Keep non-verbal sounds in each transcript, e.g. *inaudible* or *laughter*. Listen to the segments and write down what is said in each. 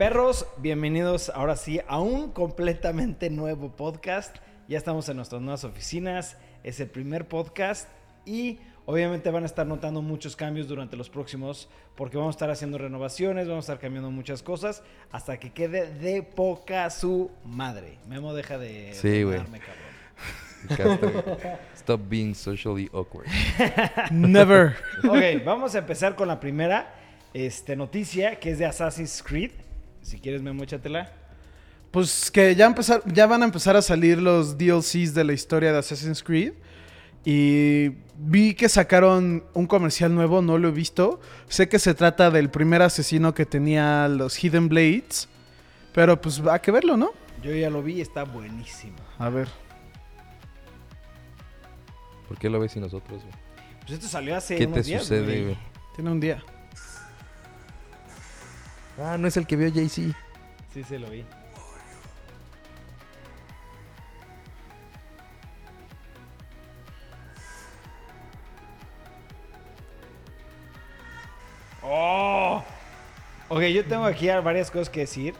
Perros, bienvenidos ahora sí a un completamente nuevo podcast. Ya estamos en nuestras nuevas oficinas. Es el primer podcast y obviamente van a estar notando muchos cambios durante los próximos porque vamos a estar haciendo renovaciones, vamos a estar cambiando muchas cosas hasta que quede de poca su madre. Memo deja de Sí, cabrón. *laughs* Stop being socially awkward. *laughs* Never. Ok, vamos a empezar con la primera este, noticia que es de Assassin's Creed. Si quieres, Memo, échatela. Pues que ya, empezar, ya van a empezar a salir los DLCs de la historia de Assassin's Creed. Y vi que sacaron un comercial nuevo, no lo he visto. Sé que se trata del primer asesino que tenía los Hidden Blades. Pero pues hay que verlo, ¿no? Yo ya lo vi, está buenísimo. A ver. ¿Por qué lo ves y nosotros, güey? Pues esto salió hace ¿Qué unos te días, sucede, güey? Tiene un día. Ah, no es el que vio Jay-Z. Sí, se lo vi. ¡Oh! Ok, yo tengo aquí varias cosas que decir.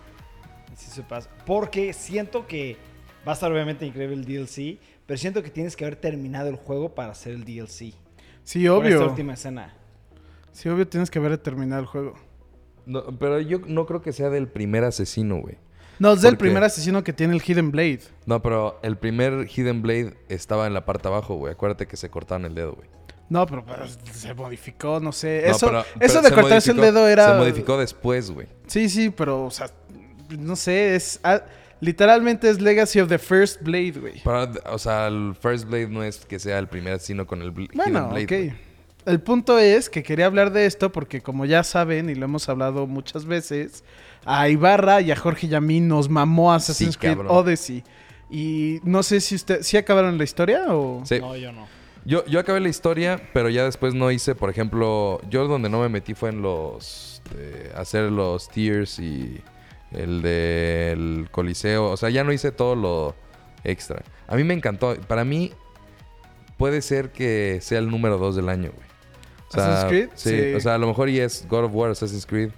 Si se pasa. Porque siento que va a estar obviamente increíble el DLC, pero siento que tienes que haber terminado el juego para hacer el DLC. Sí, Por esta obvio. última escena. Sí, obvio tienes que haber terminado el juego. No, pero yo no creo que sea del primer asesino, güey. No, es del primer asesino que tiene el Hidden Blade. No, pero el primer Hidden Blade estaba en la parte abajo, güey. Acuérdate que se cortaron el dedo, güey. No, pero, pero se modificó, no sé. No, eso pero- eso pero de se cortarse el dedo era... Se modificó después, güey. Sí, sí, pero, o sea, no sé, es... ah, literalmente es Legacy of the First Blade, güey. O sea, el First Blade no es que sea el primer asesino con el bl- Hidden Bueno, Blade. ok. güey. El punto es que quería hablar de esto porque como ya saben y lo hemos hablado muchas veces, a Ibarra y a Jorge y a mí nos mamó Assassin's Sí, Creed cabrón. Odyssey. Y no sé si usted... ¿Sí acabaron la historia o...? Sí. No, yo no. Yo, yo acabé la historia, pero ya después no hice, por ejemplo, yo donde no me metí fue en los... de hacer los tiers y el del coliseo. O sea, ya no hice todo lo extra. A mí me encantó. Para mí puede ser que sea el número 2 del año, güey. O sea, ¿Assassin's Creed? Sí, Sí. o sea, a lo mejor y es God of War, Assassin's Creed.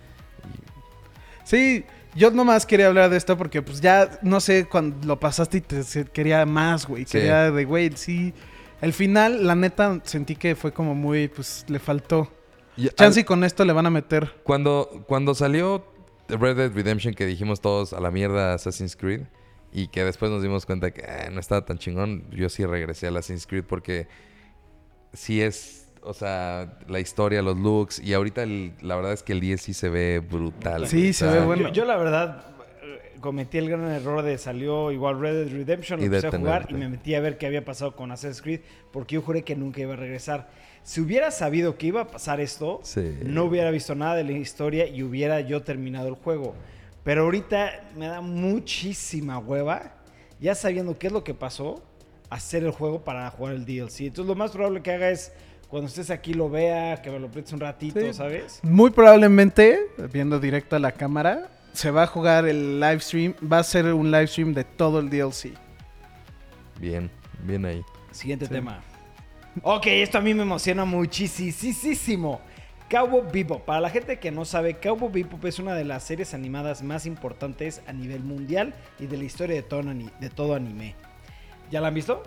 Sí, yo nomás quería hablar de esto porque pues ya, no sé, cuando lo pasaste y te quería más, güey. Sí. Quería de, güey, sí. El final, la neta, sentí que fue como muy, pues, le faltó. Y- Chance y con esto le van a meter. Cuando, cuando salió Red Dead Redemption, que dijimos todos a la mierda Assassin's Creed, y que después nos dimos cuenta que eh, no estaba tan chingón, yo sí regresé al Assassin's Creed porque sí es, o sea, la historia, los looks, y ahorita el- la verdad es que el DLC se ve brutal. Sí, se O sea, ve bueno. Yo, yo, la verdad eh, cometí el gran error de salió igual Red Dead Redemption, lo Y empecé a jugar y me metí a ver qué había pasado con Assassin's Creed porque yo juré que nunca iba a regresar. Si hubiera sabido que iba a pasar esto, Sí. no hubiera visto nada de la historia y hubiera yo terminado el juego. Pero ahorita me da muchísima hueva, ya sabiendo qué es lo que pasó, hacer el juego para jugar el DLC. Entonces lo más probable que haga es cuando estés aquí lo vea, que me lo prestes un ratito, Sí. ¿sabes? Muy probablemente, viendo directo a la cámara, se va a jugar el live stream. Va a ser un live stream de todo el DLC. Bien, bien ahí. Siguiente Sí. tema. Ok, esto a mí me emociona muchísimo. Cowboy Bebop. Para la gente que no sabe, Cowboy Bebop es una de las series animadas más importantes a nivel mundial y de la historia de todo, ani- de todo anime. ¿Ya la han visto?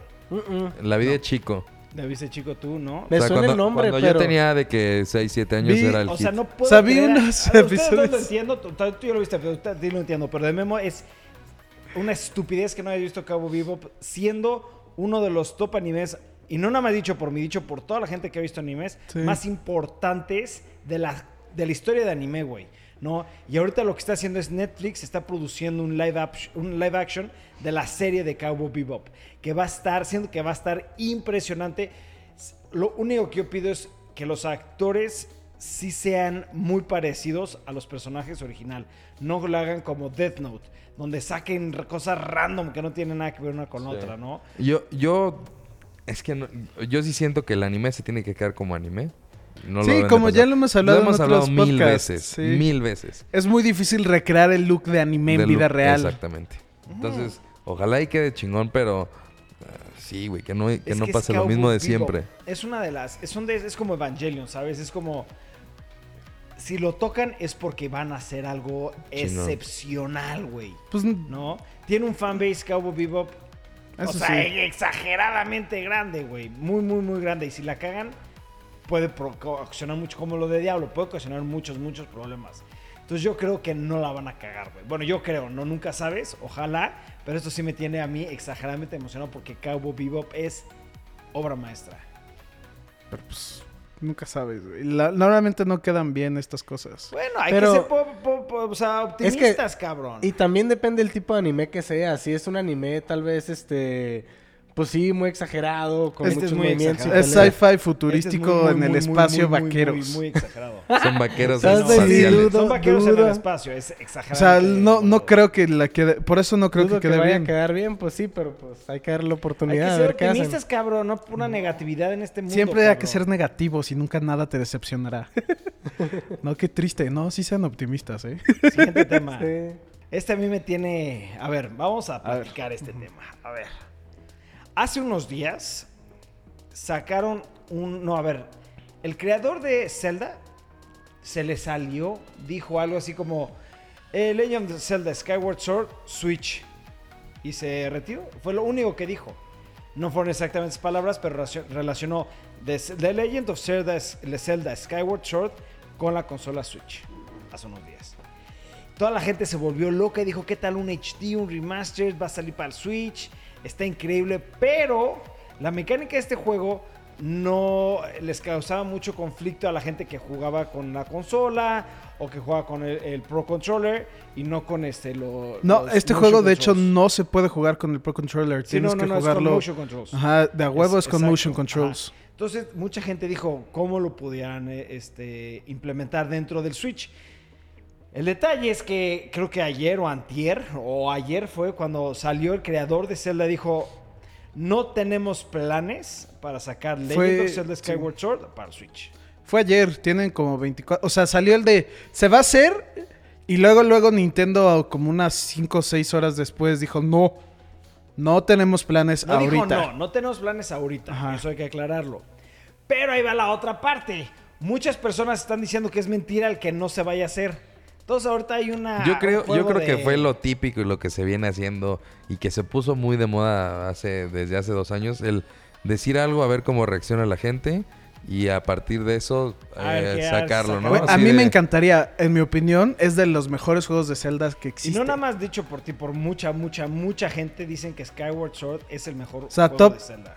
La vida de chico. ¿La viste chico tú, no? Me o sea, suena cuando, el nombre, cuando pero... yo tenía de que 6, 7 años Vi- era el O sea, hit. no puedo Sabí creer- unos a- episodios. no lo entiendo, tú, tú ya lo viste, pero usted- sí lo entiendo, pero de Memo es una estupidez que no haya visto Cabo Bebop siendo uno de los top animes y no nada más dicho por mí, dicho por toda la gente que ha visto animes Sí. más importantes de la, de la historia de anime, güey. ¿No? Y ahorita lo que está haciendo es Netflix está produciendo un live, act- un live action de la serie de Cowboy Bebop, que va a estar, siendo que va a estar impresionante. Lo único que yo pido es que los actores sí sean muy parecidos a los personajes original. No lo hagan como Death Note, donde saquen cosas random que no tienen nada que ver una con Sí. otra, ¿no? Yo, yo, es que no- yo sí siento que el anime se tiene que quedar como anime. No lo sí, como ya lo hemos hablado hemos en hablado otros mil podcasts, veces, sí. mil veces. Es muy difícil recrear el look de anime en vida look- real. Exactamente. Entonces, ojalá y quede chingón, pero ah, sí, güey, que no, que Es no que pase lo mismo de siempre. Es una de las. Es, un de- es como Evangelion, ¿sabes? Es como. si lo tocan es porque van a hacer algo Chingón. excepcional, güey. Pues ¿No? Tiene un fanbase Cowboy Bebop. o sea, sí. exageradamente grande, güey. Muy, muy, muy grande. Y si la cagan, puede ocasionar mucho, como lo de Diablo, puede ocasionar muchos, muchos problemas. Entonces yo creo que no la van a cagar, güey. Bueno, yo creo, no nunca sabes, ojalá, pero esto sí me tiene a mí exageradamente emocionado porque Cowboy Bebop es obra maestra. Pero pues nunca sabes, güey. La- normalmente no quedan bien estas cosas. Bueno, hay Pero- que ser po- po- po- o sea, optimistas, cabrón. Y también depende del tipo de anime que sea. Si es un anime, tal vez, este... Pues sí, muy exagerado, con Este es muchos muy movimientos. Es sci-fi Este es futurístico muy, muy, en el muy, espacio vaqueros. Muy, muy exagerado. *laughs* Son vaqueros ¿Sabes de espaciales. Dudo, Son vaqueros en el espacio, es O exagerado. sea, no, no creo que la quede. Por eso no creo Dudo que quede vaya bien. a quedar bien, pues sí, pero pues hay que darle la Hay oportunidad que a ser ver qué hacen. optimistas, cabrón, no pura negatividad en este mundo. Siempre hay que ser negativos y nunca nada te decepcionará. *laughs* no, qué triste. No, sí sean optimistas, ¿eh? Siguiente tema. *laughs* Sí. Este a mí me tiene. A ver, vamos a platicar este tema. A ver. Hace unos días sacaron un. No, a ver. El creador de Zelda se le salió, dijo algo así como: eh, Legend of Zelda Skyward Sword Switch. Y se retiró. Fue lo único que dijo. No fueron exactamente esas palabras, pero relacio- relacionó The, The Legend of Zelda, Zelda Skyward Sword con la consola Switch. Hace unos días. Toda la gente se volvió loca y dijo, ¿qué tal un HD, un remaster? Va a salir para el Switch. Está increíble. Pero la mecánica de este juego no les causaba mucho conflicto a la gente que jugaba con la consola o que jugaba con el, el Pro Controller y no con este lo, No, este juego de hecho no se puede jugar con el Pro Controller. Sí, Tienes no, no, que no, es con jugarlo. motion controls. Ajá, de a huevo es, Es- con exacto, motion ajá. controls. Entonces, mucha gente dijo cómo lo pudieran eh, este, implementar dentro del Switch. El detalle es que creo que ayer o antier, o ayer fue cuando salió el creador de Zelda, dijo, no tenemos planes para sacar Legend Fue- of Zelda sí. Skyward Sword para Switch. Fue ayer, tienen como 24. O sea, salió el de. Se va a hacer. Y luego, luego Nintendo, como unas 5 o 6 horas después, dijo: No, no tenemos planes No ahorita. dijo no, no tenemos planes ahorita. Ajá. Eso hay que aclararlo. Pero ahí va la otra parte. Muchas personas están diciendo que es mentira el que no se vaya a hacer. Entonces ahorita hay una... Yo un creo, yo creo de- que fue lo típico y lo que se viene haciendo y que se puso muy de moda hace, desde hace dos años, el decir algo a ver cómo reacciona la gente y a partir de eso eh, sacarlo, ¿no? A mí me encantaría, en mi opinión, es de los mejores juegos de Zelda que Y existen. no nada más dicho por ti, por mucha, mucha, mucha gente dicen que Skyward Sword es el mejor sea, juego top- de Zelda.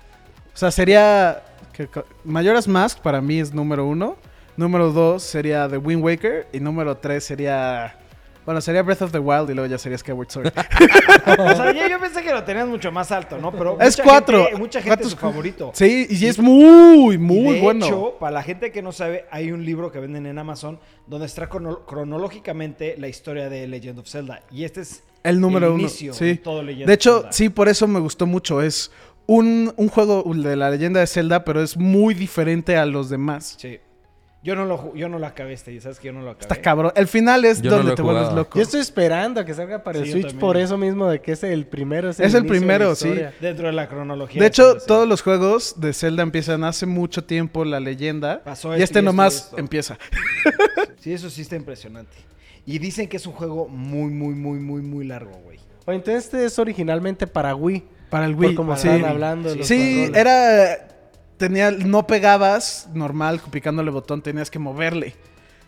O sea, sería. Que, Majora's Mask para mí es número uno. Número dos sería The Wind Waker. Y número tres sería. Bueno, sería Breath of the Wild y luego ya sería Skyward Sword. *laughs* O sea, yo, yo pensé que lo tenías mucho más alto, ¿no? Pero Es mucha cuatro. gente- mucha gente es su favorito. sí, y es muy, muy de bueno. hecho, para la gente que no sabe, hay un libro que venden en Amazon donde está crono- cronológicamente la historia de Legend of Zelda. Y este es El número el uno. inicio sí. de todo Legend De of hecho, Zelda. sí, por eso me gustó mucho. Es un, un juego de la leyenda de Zelda, pero es muy diferente a los demás. Sí. Yo no lo, yo no lo acabé este, ¿sabes que yo no lo acabé? Está cabrón. El final es Yo donde te vuelves loco. Yo estoy esperando a que salga para el Sí, Switch por eso mismo de que es el primero. Es, Es el de primero, sí. Dentro de la cronología. De hecho, todos los juegos de Zelda empiezan hace mucho tiempo la leyenda. Pasó y este y y nomás esto. empieza. *laughs* Sí, eso sí está impresionante. Y dicen que es un juego muy, muy, muy, muy, muy largo, güey. O entonces este es originalmente para Wii. Para el Por Wii. como sí. estaban hablando de los Sí, controles. era. Tenía. No pegabas normal picándole botón, tenías que moverle.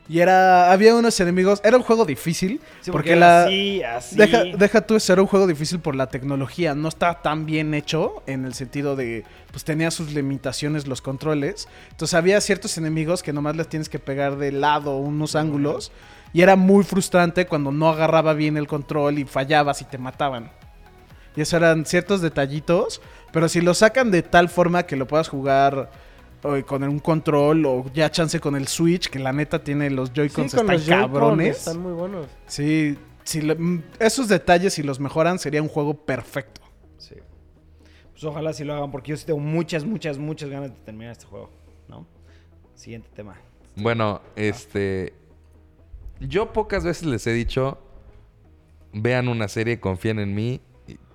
Y era. Había unos enemigos. Era un juego difícil. Sí, porque la. así, así. Deja, deja tú, eso era un juego difícil por la tecnología. No estaba tan bien hecho en el sentido de, pues tenía sus limitaciones los controles. Entonces había ciertos enemigos que nomás les tienes que pegar de lado unos ángulos. Y era muy frustrante cuando no agarraba bien el control y fallabas y te mataban. Y eso eran ciertos detallitos. Pero si lo sacan de tal forma que lo puedas jugar eh, con un control o ya chance con el Switch, que la neta tiene los Joy-Cons con están los cabrones. Están muy buenos. Sí, si le- mm, esos detalles si los mejoran sería un juego perfecto. Sí. Pues ojalá sí lo hagan, porque yo sí tengo muchas, muchas, muchas ganas de terminar este juego, ¿no? Siguiente tema. Bueno, este. Yo pocas veces les he dicho. Vean una serie, confíen en mí.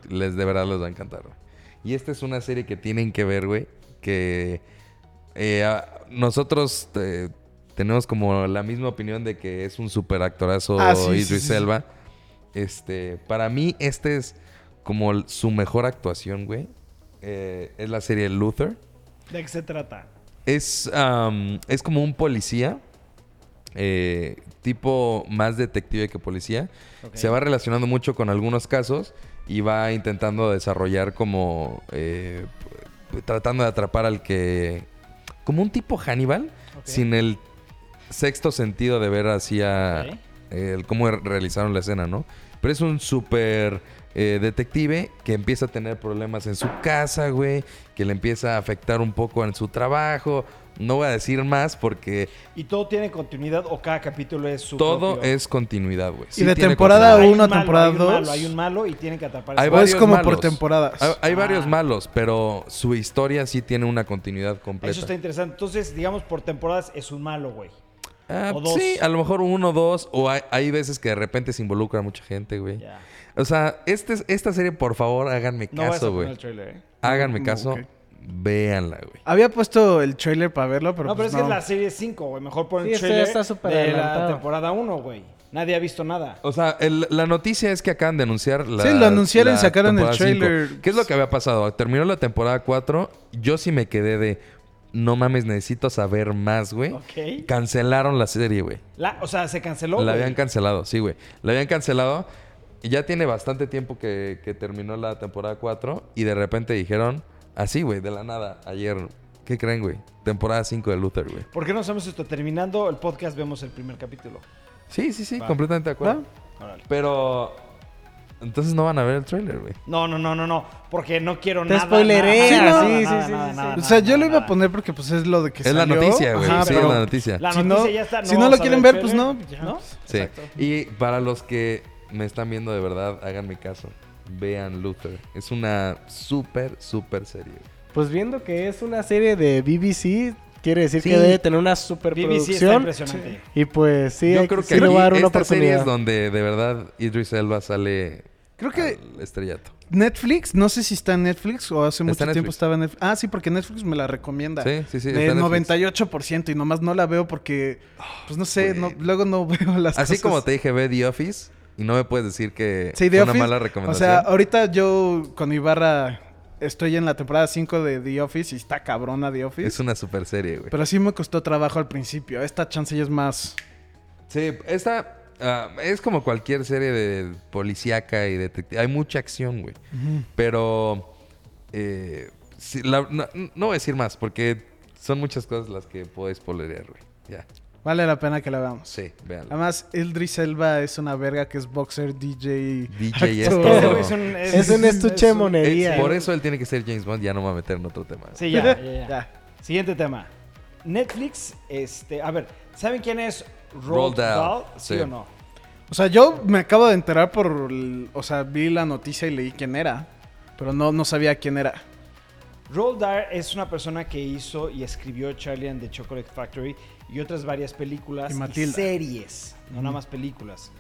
Les de verdad les va a encantar. güey. Y esta es una serie que tienen que ver, güey. Que eh, a- nosotros eh, tenemos como la misma opinión de que es un super actorazo Ah, sí, Idris sí, sí. Elba. Este, para mí, este es como su mejor actuación, güey. Eh, es la serie Luther. ¿De qué se trata? Es, es como un policía, eh, tipo más detective que policía. Se va relacionando mucho con algunos casos y va intentando desarrollar como... eh, tratando de atrapar al que... Como un tipo Hannibal, sin el sexto sentido de ver hacia Ok. el cómo realizaron la escena, ¿no? Pero es un súper eh, detective que empieza a tener problemas en su casa, güey, que le empieza a afectar un poco en su trabajo. No voy a decir más porque ¿Y todo tiene continuidad o cada capítulo es su todo propio? es continuidad, güey. Y de temporada continuidad. Hay un uno a malo, temporada hay un malo, dos. Hay un malo y tienen que atrapar Hay varios es como por malos. temporadas. Hay, hay Ah. varios malos, pero su historia sí tiene una continuidad completa. Eso está interesante. Entonces, digamos, por temporadas es un malo, güey. Ah, o dos. Sí, a lo mejor uno, dos, o hay, hay veces que de repente se involucra mucha gente, güey. Ya. O sea, este, esta serie, por favor, háganme No caso, poner güey. el trailer, ¿eh? Háganme No, caso, ok. Véanla, güey. Había puesto el trailer para verlo, pero no, pero pues es que es la serie 5, güey. Mejor pon Sí, el este trailer está súper de la temporada 1, güey. Nadie ha visto nada. O sea, el- la noticia es que acaban de anunciar la. Sí, lo anunciaron y sacaron el cinco. trailer. ¿Qué es lo que había pasado? Terminó la temporada 4. Yo sí me quedé de. No mames, necesito saber más, güey. Cancelaron la serie, güey. La, o sea, se canceló. La güey. habían cancelado, sí, güey. La habían cancelado. Y ya tiene bastante tiempo que, que terminó la temporada 4. Y de repente dijeron, así, güey, de la nada, ayer. ¿Qué creen, güey? Temporada 5 de Luther, güey. ¿Por qué no hacemos esto? Terminando el podcast, vemos el primer capítulo. Sí, sí, sí, Va. completamente de acuerdo. Pero. Entonces no van a ver el trailer, güey. No, no, no, no, no. Porque no quiero Te nada. spoilerea, nada, sí, nada, sí, nada, sí, nada, sí, sí. nada, O sea, yo lo iba a poner porque pues es lo de que Es la salió. noticia, güey. Ajá, Sí, es la noticia. La Si noticia no- ya está. si no lo quieren ver, pues no, ya. ¿No? Sí. Exacto. Y para los que me están viendo de verdad, háganme caso. Vean Luther. Es una súper, súper serie. Pues viendo que es una serie de BBC, quiere decir Sí. que debe tener una BBC está superproducción. impresionante. Y pues sí, Yo creo que sí le voy a dar una esta serie es donde de verdad Idris Elba sale Creo que al estrellato. Netflix, no sé si está en Netflix o hace mucho tiempo estaba en Netflix. Ah, sí, porque Netflix me la recomienda. Sí, sí, sí. está de en Netflix. 98% y nomás no la veo porque, pues no sé, no- luego no *laughs* veo las Así cosas. como te dije, ve The Office y no me puedes decir que Sí, fue una Office, mala O recomendación. sea, ahorita yo con Ibarra estoy en la temporada 5 de The Office y está cabrona The Office. es una super serie, güey. Pero sí me costó trabajo al principio. Esta chance ya es más... Sí, esta ah, es como cualquier serie de policíaca y detective. Hay mucha acción, güey. Pero eh, sí, la- no, no voy a decir más porque son muchas cosas las que puedo spoilerear, güey. Ya, Vale la pena que la veamos. sí, véanlo. Además, Idris Elba es una verga que es boxer, DJ... DJ es todo. Es un, Es un estuche un- monería. Por eso él tiene que ser James Bond. Ya no me voy a meter en otro tema. Sí, ya, ya, *laughs* ya. Ya. Siguiente tema. Netflix, este, a ver, ¿saben quién es Roald Dahl, Dahl? ¿Sí, sí. o no? O sea, yo me acabo de enterar por... o sea, vi la noticia y leí quién era. Pero no, no sabía quién era. Roald Dahl es una persona que hizo y escribió Charlie and the Chocolate Factory y otras varias películas Y series, no nada más películas.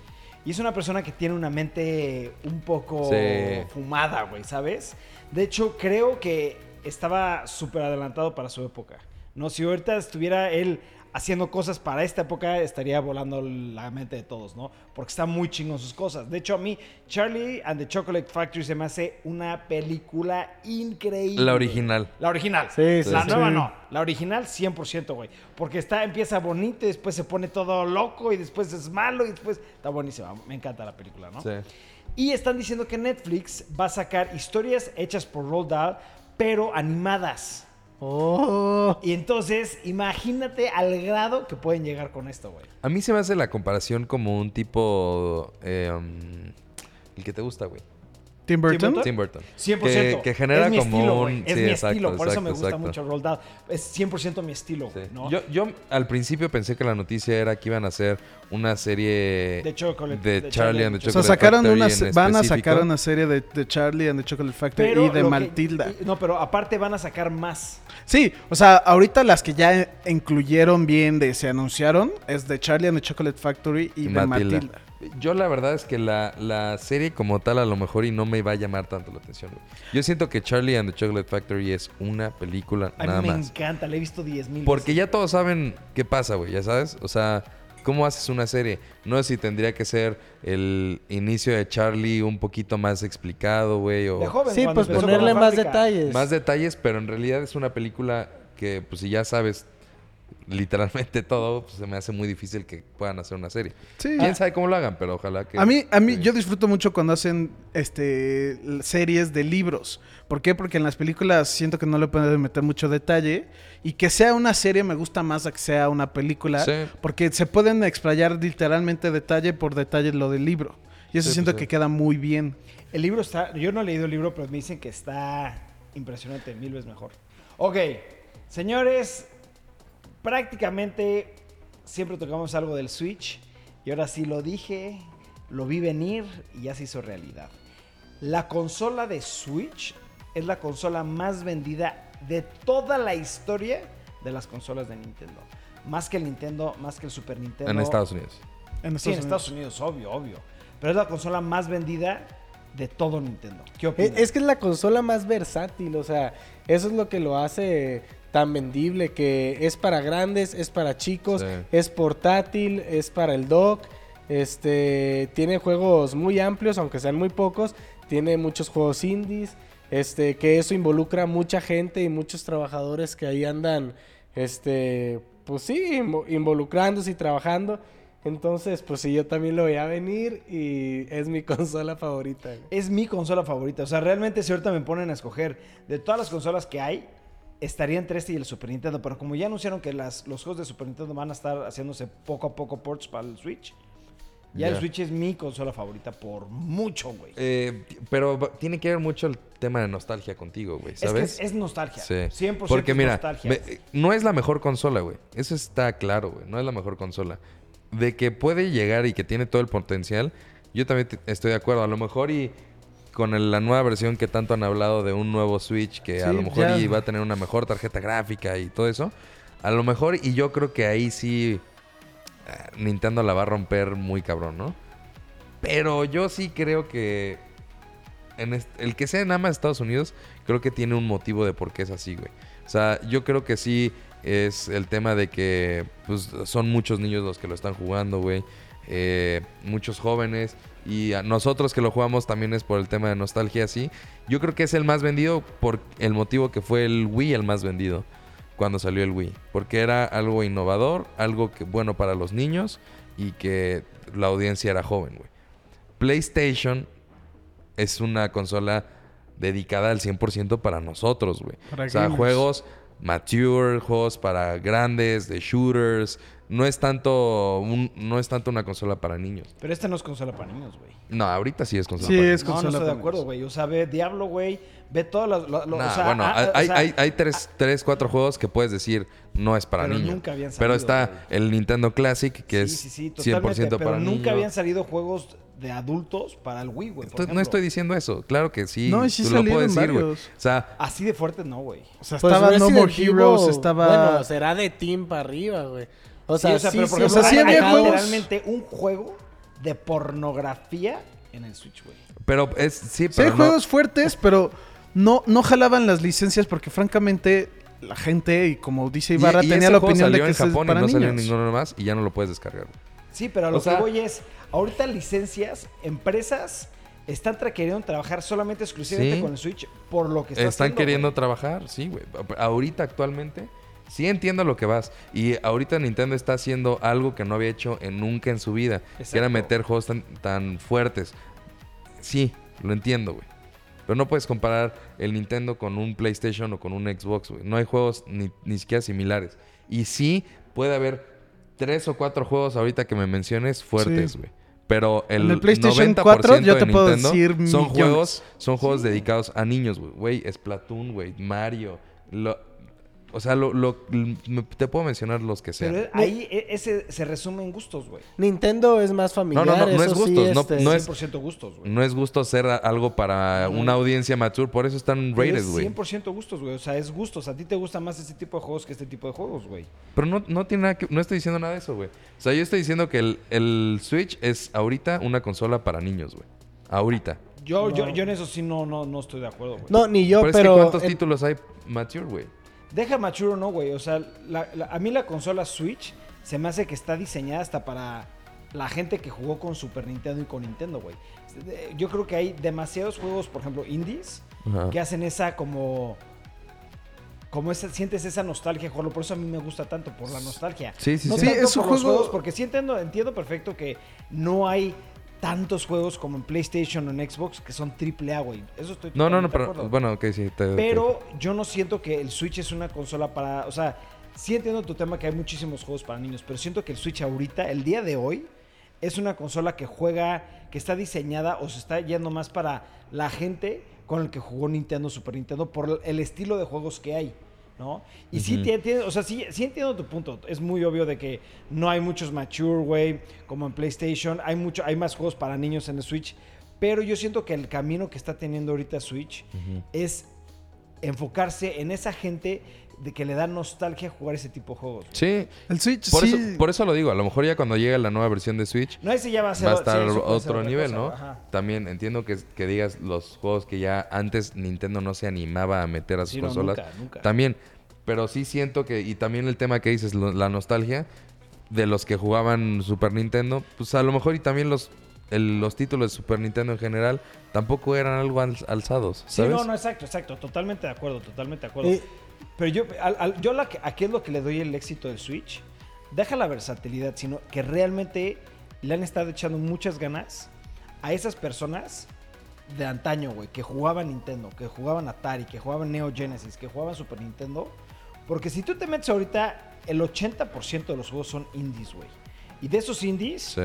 Y es una persona que tiene una mente un poco Sí. fumada, güey, ¿sabes? De hecho, creo que estaba súper adelantado para su época. No, si ahorita estuviera él haciendo cosas para esta época, estaría volando la mente de todos, ¿no? Porque está muy chingón sus cosas. De hecho, a mí, Charlie and the Chocolate Factory se me hace una película increíble. La original. La original. Sí, sí, La sí. nueva no. La original 100%, güey. Porque está, empieza bonito y después se pone todo loco y después es malo y después... Está buenísima. Me encanta la película, ¿no? Sí. Y están diciendo que Netflix va a sacar historias hechas por Roald Dahl, pero animadas. Oh. Y entonces, imagínate al grado que pueden llegar con esto, güey. A mí se me hace la comparación como un tipo... eh, um, el que te gusta, güey. Tim Burton. Tim Burton. 100%. Que, que genera es mi como estilo, un... Es sí, mi exacto, estilo. Por eso me gusta exacto. mucho Dahl. Es 100% mi estilo, Sí. ¿no? Yo, yo al principio pensé que la noticia era que iban a hacer una serie De Chocolate- de de Charlie Charlie and the and O sea, Chocolate sacaron Factory una, van a sacar una serie de, de Charlie and the Chocolate Factory Pero y de que- Matilda. no, pero aparte van a sacar más. Sí, o sea, ahorita las que ya incluyeron bien de se anunciaron es de Charlie and the Chocolate Factory y, Y de Matilda. Matilda. Yo la verdad es que la, la serie como tal a lo mejor y no me va a llamar tanto la atención. güey. Yo siento que Charlie and the Chocolate Factory es una película A nada mí me más. encanta, la he visto 10 mil Porque ya todos saben qué pasa, güey, ya sabes. O sea, ¿cómo haces una serie? No sé si tendría que ser el inicio de Charlie un poquito más explicado, güey, o De joven, Sí, pues ponerle más fábrica. detalles. más detalles, pero en realidad es una película que, pues si ya sabes literalmente todo, pues se me hace muy difícil que puedan hacer una serie. Sí. Quién sabe cómo lo hagan, pero ojalá que... A mí, a mí, yo disfruto mucho cuando hacen este series de libros. ¿Por qué? Porque en las películas siento que no le pueden meter mucho detalle. Y que sea una serie me gusta más a que sea una película. Sí. Porque se pueden explayar literalmente detalle por detalle lo del libro. Y eso Sí, siento pues sí. que queda muy bien. El libro está. Yo no he leído el libro, pero me dicen que está impresionante, mil veces mejor. Ok, señores, prácticamente siempre tocamos algo del Switch. Y ahora sí lo dije, lo vi venir y ya se hizo realidad. La consola de Switch es la consola más vendida de toda la historia de las consolas de Nintendo. Más que el Nintendo, más que el Super Nintendo. En Estados Unidos. En Sí, en Estados Unidos, obvio, obvio. Pero es la consola más vendida de todo Nintendo. ¿Qué Eh, opinas? Es que es la consola más versátil, o sea, eso es lo que lo hace tan vendible, que es para grandes, es para chicos, Sí. es portátil, es para el dock, este, tiene juegos muy amplios, aunque sean muy pocos, tiene muchos juegos indies, este, que eso involucra mucha gente y muchos trabajadores que ahí andan, este, pues sí, invo- involucrándose y trabajando. Entonces, pues sí, yo también lo veía venir y es mi *laughs* consola favorita. Es mi consola favorita. O sea, realmente si ahorita me ponen a escoger de todas las consolas que hay, estaría entre este y el Super Nintendo. Pero como ya anunciaron que las, los juegos de Super Nintendo van a estar haciéndose poco a poco ports para el Switch, ya el. Switch es mi consola favorita por mucho, güey. Eh, pero tiene que ver mucho el tema de nostalgia contigo, güey, es que ¿sabes? es, es nostalgia. Sí. 100% Porque es mira, nostalgia. me- no es la mejor consola, güey. Eso está claro, güey. No es la mejor consola. De que puede llegar y que tiene todo el potencial, yo también estoy de acuerdo. A lo mejor y con el- la nueva versión que tanto han hablado de un nuevo Switch que a lo mejor ya. va a tener una mejor tarjeta gráfica y todo eso. A lo mejor, y yo creo que ahí sí eh, Nintendo la va a romper muy cabrón, ¿no? Pero yo sí creo que en el que sea nada más Estados Unidos, creo que tiene un motivo de por qué es así, güey. O sea, yo creo que sí es el tema de que pues, son muchos niños los que lo están jugando, güey. Eh, muchos jóvenes. Y a nosotros que lo jugamos también es por el tema de nostalgia, sí. Yo creo que es el más vendido por el motivo que fue el Wii el más vendido cuando salió el Wii. Porque era algo innovador, algo que bueno para los niños y que la audiencia era joven, güey. PlayStation es una consola dedicada al 100% para nosotros, güey. O sea, gamers. juegos mature, juegos para grandes, de shooters. No es tanto un- no es tanto una consola para niños. Pero esta no es consola para niños, güey. No, ahorita sí es consola Sí, para es No, no consola estoy de para acuerdo, niños. güey. O sea, ve Diablo, güey. Ve todas las... lo- lo- Nah, o sea, bueno, ah, hay, o sea, hay, hay tres, tres, cuatro juegos que puedes decir no es para Pero niños. nunca habían pero está güey. el Nintendo Classic, que sí, sí, sí, es totalmente, 100% pero para nunca niños. habían salido juegos de adultos para el Wii, güey. Entonces, no estoy diciendo eso. Claro que sí. No, y sí tú lo puedes decir, güey. varios. O sea, Así de fuerte no, güey. O sea, Pues estaba No Resident More Heroes, estaba... Bueno, será de Team para arriba, güey. O sea, sí, pero por sí, o sea, ejemplo, sí hay- había hay juegos- literalmente un juego de pornografía en el Switch, güey. pero es sí, Sí, hay pero no- juegos fuertes, pero no, no jalaban las licencias porque francamente la gente, y como dice Y- Ibarra, y tenía ese la opinión de salió que en es Japón y no salió niños. ninguno más y ya no lo puedes descargar. güey. Sí, pero a lo O sea- que voy es, ahorita licencias, empresas están queriendo trabajar solamente exclusivamente Sí. con el Switch por lo que está Están haciendo, queriendo güey. trabajar, sí, güey. Ahorita actualmente sí entiendo lo que vas y ahorita Nintendo está haciendo algo que no había hecho en nunca en su vida, que era Exacto. meter juegos tan, tan fuertes. Sí, lo entiendo, güey. Pero no puedes comparar el Nintendo con un PlayStation o con un Xbox, güey. No hay juegos ni, ni siquiera similares. Y sí puede haber tres o cuatro juegos ahorita que me menciones fuertes, Sí. güey. Pero el, En el PlayStation 90% 4 yo te de puedo Nintendo decir son millones. juegos, son juegos dedicados a niños, güey. Güey, Splatoon, güey, Mario. Lo, O sea, lo, lo- te puedo mencionar los que sean. Pero ahí e- ese se resume en gustos, güey. Nintendo es más familiar. no, no, no es sí, gustos, no- este, no es- 100% gustos, güey. No es gusto hacer a- algo para una audiencia mature, por eso están Pero rated, es güey. 100% gustos, güey. O sea, es gustos. A ti te gusta más este tipo de juegos que este tipo de juegos, güey. Pero no, no tiene nada que... No estoy diciendo nada de eso, güey. O sea, yo estoy diciendo que el, el Switch es ahorita una consola para niños, güey. Ahorita. Yo, yo, No. yo en eso sí no, no, no estoy de acuerdo, güey. No, ni yo, pero es que pero. ¿cuántos títulos hay mature, güey? Deja mature o no, güey. O sea, la- la- a mí la consola Switch se me hace que está diseñada hasta para la gente que jugó con Super Nintendo y con Nintendo, güey. Eh, Yo creo que hay demasiados juegos, por ejemplo, indies, Ajá. que hacen esa como... Como esa, sientes esa nostalgia, jugarlo. Por eso a mí me gusta tanto, por la nostalgia. Sí, sí, no sí. Sí, tanto es un por los juego- juegos, porque sí entiendo, entiendo perfecto que no hay tantos juegos como en PlayStation o en Xbox que son triple A, güey. Eso estoy No, no, no, pero... acuerdo. Bueno, ok, sí. te- te- Pero yo no siento que el Switch es una consola para. O sea, sí entiendo tu tema que hay muchísimos juegos para niños, pero siento que el Switch ahorita, el día de hoy, es una consola que juega, que está diseñada o se está yendo más para la gente con el que jugó Nintendo, Super Nintendo, por el estilo de juegos que hay. ¿No? Y sí, o sea, sí, sí entiendo tu punto. Es muy obvio de que no hay muchos mature, güey, como en PlayStation. Hay, mucho, hay más juegos para niños en el Switch. Pero yo siento que el camino que está teniendo ahorita Switch es enfocarse en esa gente de que le da nostalgia jugar ese tipo de juegos. Sí. El Switch Por, sí. eso, por eso lo digo. A lo mejor ya cuando llegue la nueva versión de Switch... No, ese ya va a ser va a estar sí, otro nivel, cosa, ¿no? ajá. También entiendo que, que digas los juegos que ya antes Nintendo no se animaba a meter a sus Sí, no, consolas. nunca, nunca. También, pero sí siento que, y también el tema que dices, lo- la nostalgia de los que jugaban Super Nintendo, pues a lo mejor y también los, el- los títulos de Super Nintendo en general tampoco eran algo al- alzados, Sí, ¿sabes? no, no, exacto, exacto. Totalmente de acuerdo, totalmente de acuerdo. Eh, Pero yo, al- al- yo la que- aquí es lo que le doy el éxito del Switch. Deja la versatilidad, sino que realmente le han estado echando muchas ganas a esas personas de antaño, güey, que jugaban Nintendo, que jugaban Atari, que jugaban Neo Genesis, que jugaban Super Nintendo. Porque si tú te metes ahorita, el 80% de los juegos son indies, güey. Y de esos indies, Sí.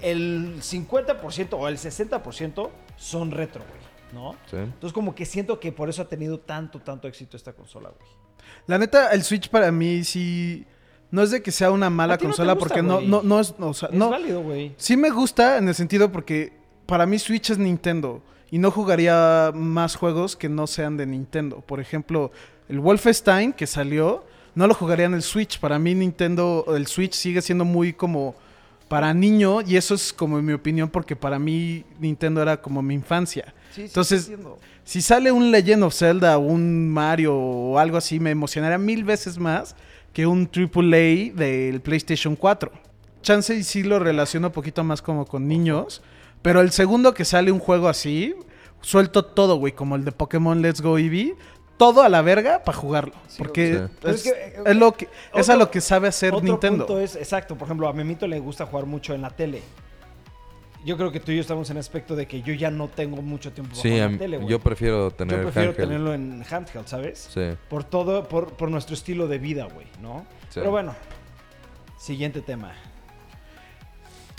El 50% o el 60% son retro, güey, ¿no? Sí. Entonces como que siento que por eso ha tenido tanto, tanto éxito esta consola, güey. La neta, el Switch para mí sí. No es de que sea una mala no consola gusta, porque no, no, no es. O sea, Es no, válido, güey. Sí me gusta en el sentido porque para mí Switch es Nintendo y no jugaría más juegos que no sean de Nintendo. Por ejemplo, el Wolfenstein que salió, no lo jugaría en el Switch. Para mí Nintendo, el Switch sigue siendo muy como para niño y eso es como en mi opinión porque para mí Nintendo era como mi infancia. Entonces, si sale un Legend of Zelda o un Mario o algo así, me emocionaría mil veces más que un AAA del PlayStation 4. Chance y sí lo relaciono un poquito más como con niños, pero el segundo que sale un juego así, suelto todo, güey, como el de Pokémon Let's Go Eevee, todo a la verga para jugarlo, porque Sí. es, Pero es que, eh, es lo que es a otro- lo que sabe hacer Otro Nintendo. punto es, exacto, por ejemplo, a Memito le gusta jugar mucho en la tele. Yo creo que tú y yo estamos en aspecto de que yo ya no tengo mucho tiempo para Sí, jugar en la tele, güey. yo prefiero tener Yo prefiero handheld. tenerlo en handheld, ¿sabes? Sí. Por todo, por, por nuestro estilo de vida, güey, ¿no? Sí. Pero bueno, siguiente tema.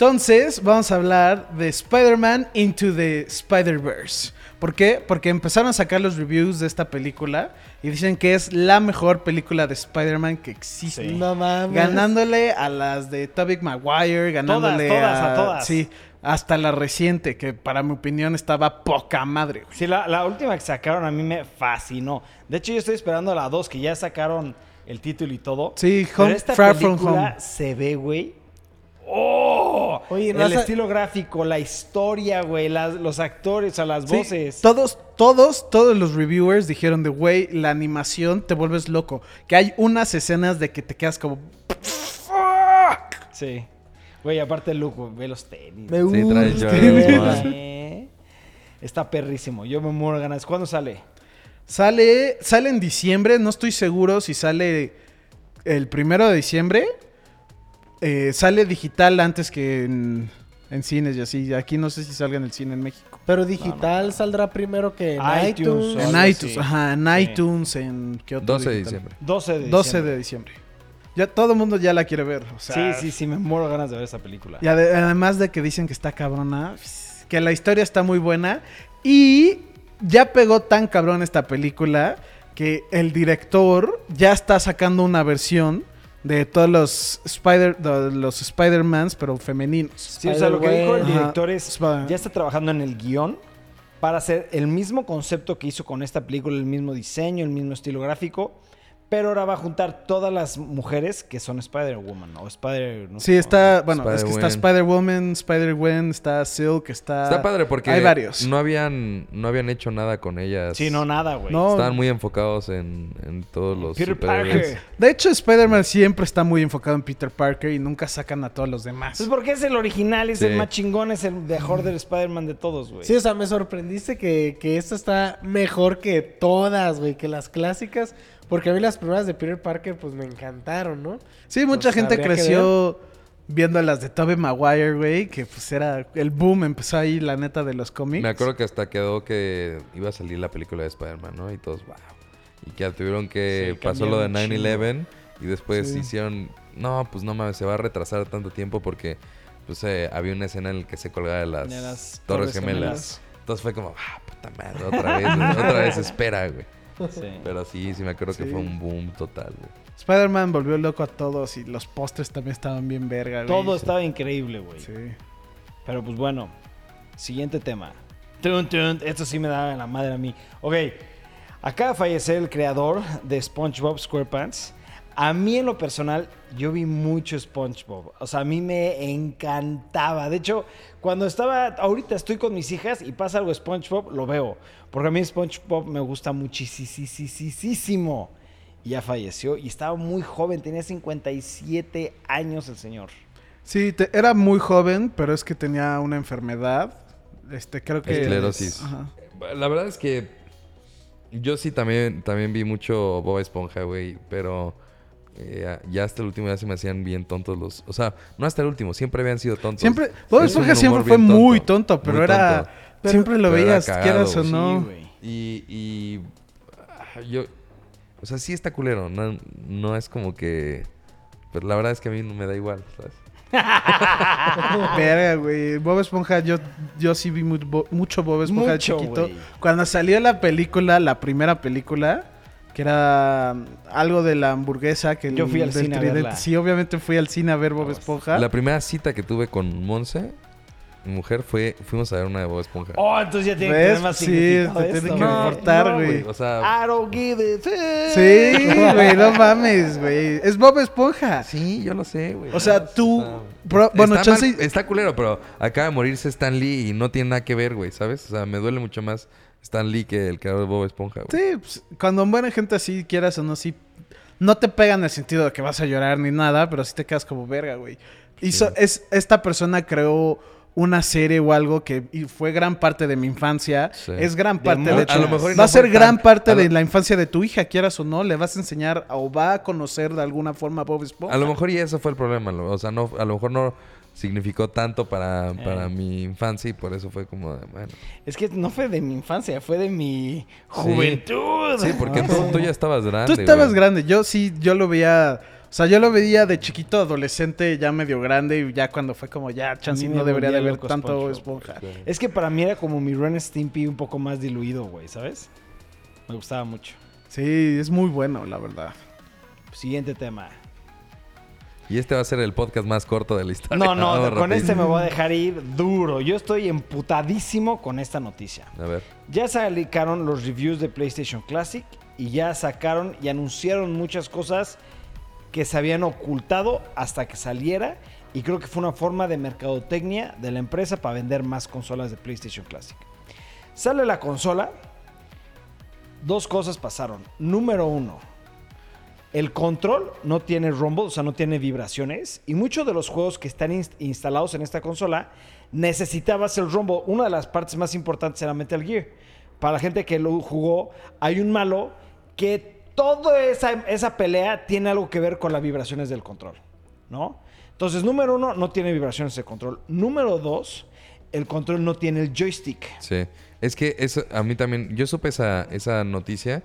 Entonces, vamos a hablar de Spider-Man Into the Spider-Verse. ¿Por qué? Porque empezaron a sacar los reviews de esta película y dicen que es la mejor película de Spider-Man que existe. Sí. No mames. Ganándole a las de Tobey Maguire, ganándole todas, a, a todas. Sí, hasta la reciente, que para mi opinión estaba poca madre. güey. Sí, la, la última que sacaron a mí me fascinó. De hecho, yo estoy esperando la 2, que ya sacaron el título y todo. Sí, Pero Home- esta Far From película Home. se ve, güey. ¡Oh! Oye, ¿no el estilo gráfico, la historia, güey, las- los actores, o sea, las Sí, voces. todos, todos, todos los reviewers dijeron de, güey, la animación te vuelves loco. Que hay unas escenas de que te quedas como... Sí. Güey, aparte el look, ve los tenis. Me Sí, trae gusta. Jordan. *laughs* Eh, Está perrísimo. Yo me muero de ganas. ¿Cuándo sale? Sale, sale en diciembre, no estoy seguro si sale el primero de diciembre. Eh, sale digital antes que en, en cines y así. Aquí no sé si salga en el cine en México. Pero digital saldrá primero que en iTunes, En iTunes, ajá, en Sí. iTunes, en ¿qué otro 12 de digital? diciembre. 12 de 12 diciembre. de diciembre. Ya todo el mundo ya la quiere ver. O sea, Sí, sí, sí, me muero ganas de ver esa película. Y ade- además de que dicen que está cabrona, que la historia está muy buena. Y ya pegó tan cabrón esta película que el director ya está sacando una versión de todos los Spider de los Spider-Mans, pero femeninos. Sí, o sea, lo que dijo el Ajá. director es, ya está trabajando en el guion para hacer el mismo concepto que hizo con esta película, el mismo diseño, el mismo estilo gráfico, pero ahora va a juntar todas las mujeres que son Spider-Woman o Spider... no Sí, sé está, bueno, es que está Spider-Woman. Spider-Woman, Spider-Gwen, está Silk, está... Está padre porque Hay varios. no habían no habían hecho nada con ellas. Sí, no, nada, güey. No. Estaban muy enfocados en, en todos los Peter. Parker. De hecho, Spider-Man siempre está muy enfocado en Peter Parker y nunca sacan a todos los demás. Pues porque es el original, es Sí. el más chingón, es el mejor del Spider-Man de todos, güey. Sí, o sea, me sorprendiste que, que esta está mejor que todas, güey, que las clásicas. Porque a mí las primeras de Peter Parker, pues me encantaron, ¿no? Sí, mucha Pues, gente creció viendo las de Tobey Maguire, güey, que pues era el boom, empezó ahí la neta de los cómics. Me acuerdo que hasta quedó que iba a salir la película de Spider-Man, ¿no? Y todos, wow. Y que tuvieron que Sí, pasó lo de cambiaron un 9-11 y después Sí. hicieron, no, pues no mames, se va a retrasar tanto tiempo porque pues eh, había una escena en la que se colgaba de las, De las Torres, Torres Gemelas. Gemelas. Entonces fue como, ah, puta madre, otra vez, otra vez *laughs* espera, güey. Sí. *laughs* Pero sí, sí me acuerdo que fue un boom total, güey. Spider-Man volvió loco a todos y los postres también estaban bien verga, güey. Todo estaba increíble, güey. Sí. Pero pues bueno, siguiente tema. Tun, tun, esto sí me da en la madre a mí. Ok, acaba de fallecer el creador de SpongeBob SquarePants. A mí en lo personal, yo vi mucho SpongeBob. O sea, a mí me encantaba. De hecho, cuando estaba, ahorita estoy con mis hijas y pasa algo SpongeBob, lo veo. Porque a mí SpongeBob me gusta muchísimo. Y ya falleció y estaba muy joven, tenía 57 años el señor. Sí, te- era muy joven, pero es que tenía una enfermedad. Este, creo que... Esclerosis. Ajá. La verdad es que yo sí también, también vi mucho Bob Esponja, güey, pero eh, ya hasta el último ya se me hacían bien tontos los... O sea, no hasta el último, siempre habían sido tontos. Siempre, Bob Esponja siempre fue muy tonto, pero muy era... tonto. Pero- siempre lo veías, cagado, quieras o sí, no. Sí. Y, y ah, yo... O sea, sí está culero, no, no es como que... Pero la verdad es que a mí no me da igual, ¿sabes? *laughs* Verga, güey. Bob Esponja, yo, yo sí vi mu- bo- mucho Bob Esponja de chiquito. Cuando salió la película, la primera película, que era um, algo de la hamburguesa, que Yo fui al del cine a verla. Sí, obviamente fui al cine a ver Bob Vamos. Esponja. La primera cita que tuve con Monse, mi mujer, fue... Fuimos a ver una de Bob Esponja. Oh, entonces ya tiene que tener más Sí, te tiene que importar, güey. O sea... I don't give it. Sí, güey, no mames, güey. Es Bob Esponja. Sí, yo lo sé, güey. O sea, tú... bueno, está, chance... mal- está culero, pero acaba de morirse Stan Lee y no tiene nada que ver, güey, ¿sabes? O sea, me duele mucho más Stan Lee que el creador de Bob Esponja, güey. Sí, pues, cuando muere gente así, quieras o no, sí. No te pega en el sentido de que vas a llorar ni nada, pero sí te quedas como verga, güey. Hizo, es, esta persona creó una serie o algo que y fue gran parte de mi infancia. Sí. Es gran De parte de, muchas. A lo mejor Va a no ser gran tan- parte lo- de la infancia de tu hija, quieras o no. Le vas a enseñar o va a conocer de alguna forma a Bob Esponja. A lo mejor y eso fue el problema, o sea, no, a lo mejor no significó tanto para, Eh. para mi infancia y por eso fue como, de, bueno. Es que no fue de mi infancia, fue de mi juventud. Sí, porque tú, tú ya estabas grande, Tú estabas güey. grande. Yo sí, yo lo veía. O sea, yo lo veía de chiquito, adolescente, ya medio grande. Y ya cuando fue como, ya, mí no debería de ver tanto. Esponja. Es que para mí era como mi Ren Stimpy un poco más diluido, güey, ¿sabes? Me gustaba mucho. Sí, es muy bueno, la verdad. Siguiente tema. Y este va a ser el podcast más corto de la historia. No, no, *laughs* Vamos con rapidito. este me voy a dejar ir duro. Yo estoy emputadísimo con esta noticia. A ver. Ya sacaron los reviews de PlayStation Classic y ya sacaron y anunciaron muchas cosas que se habían ocultado hasta que saliera y creo que fue una forma de mercadotecnia de la empresa para vender más consolas de PlayStation Classic. Sale la consola, dos cosas pasaron. Número uno, el control no tiene rumble, o sea, no tiene vibraciones. Y muchos de los juegos que están inst- instalados en esta consola necesitabas el rumble. Una de las partes más importantes era Metal Gear. Para la gente que lo jugó, hay un malo que toda esa, pelea tiene algo que ver con las vibraciones del control, ¿no? Entonces, número uno, no tiene vibraciones de control. Número dos, el control no tiene el joystick. Sí. Es que a mí también, yo supe esa noticia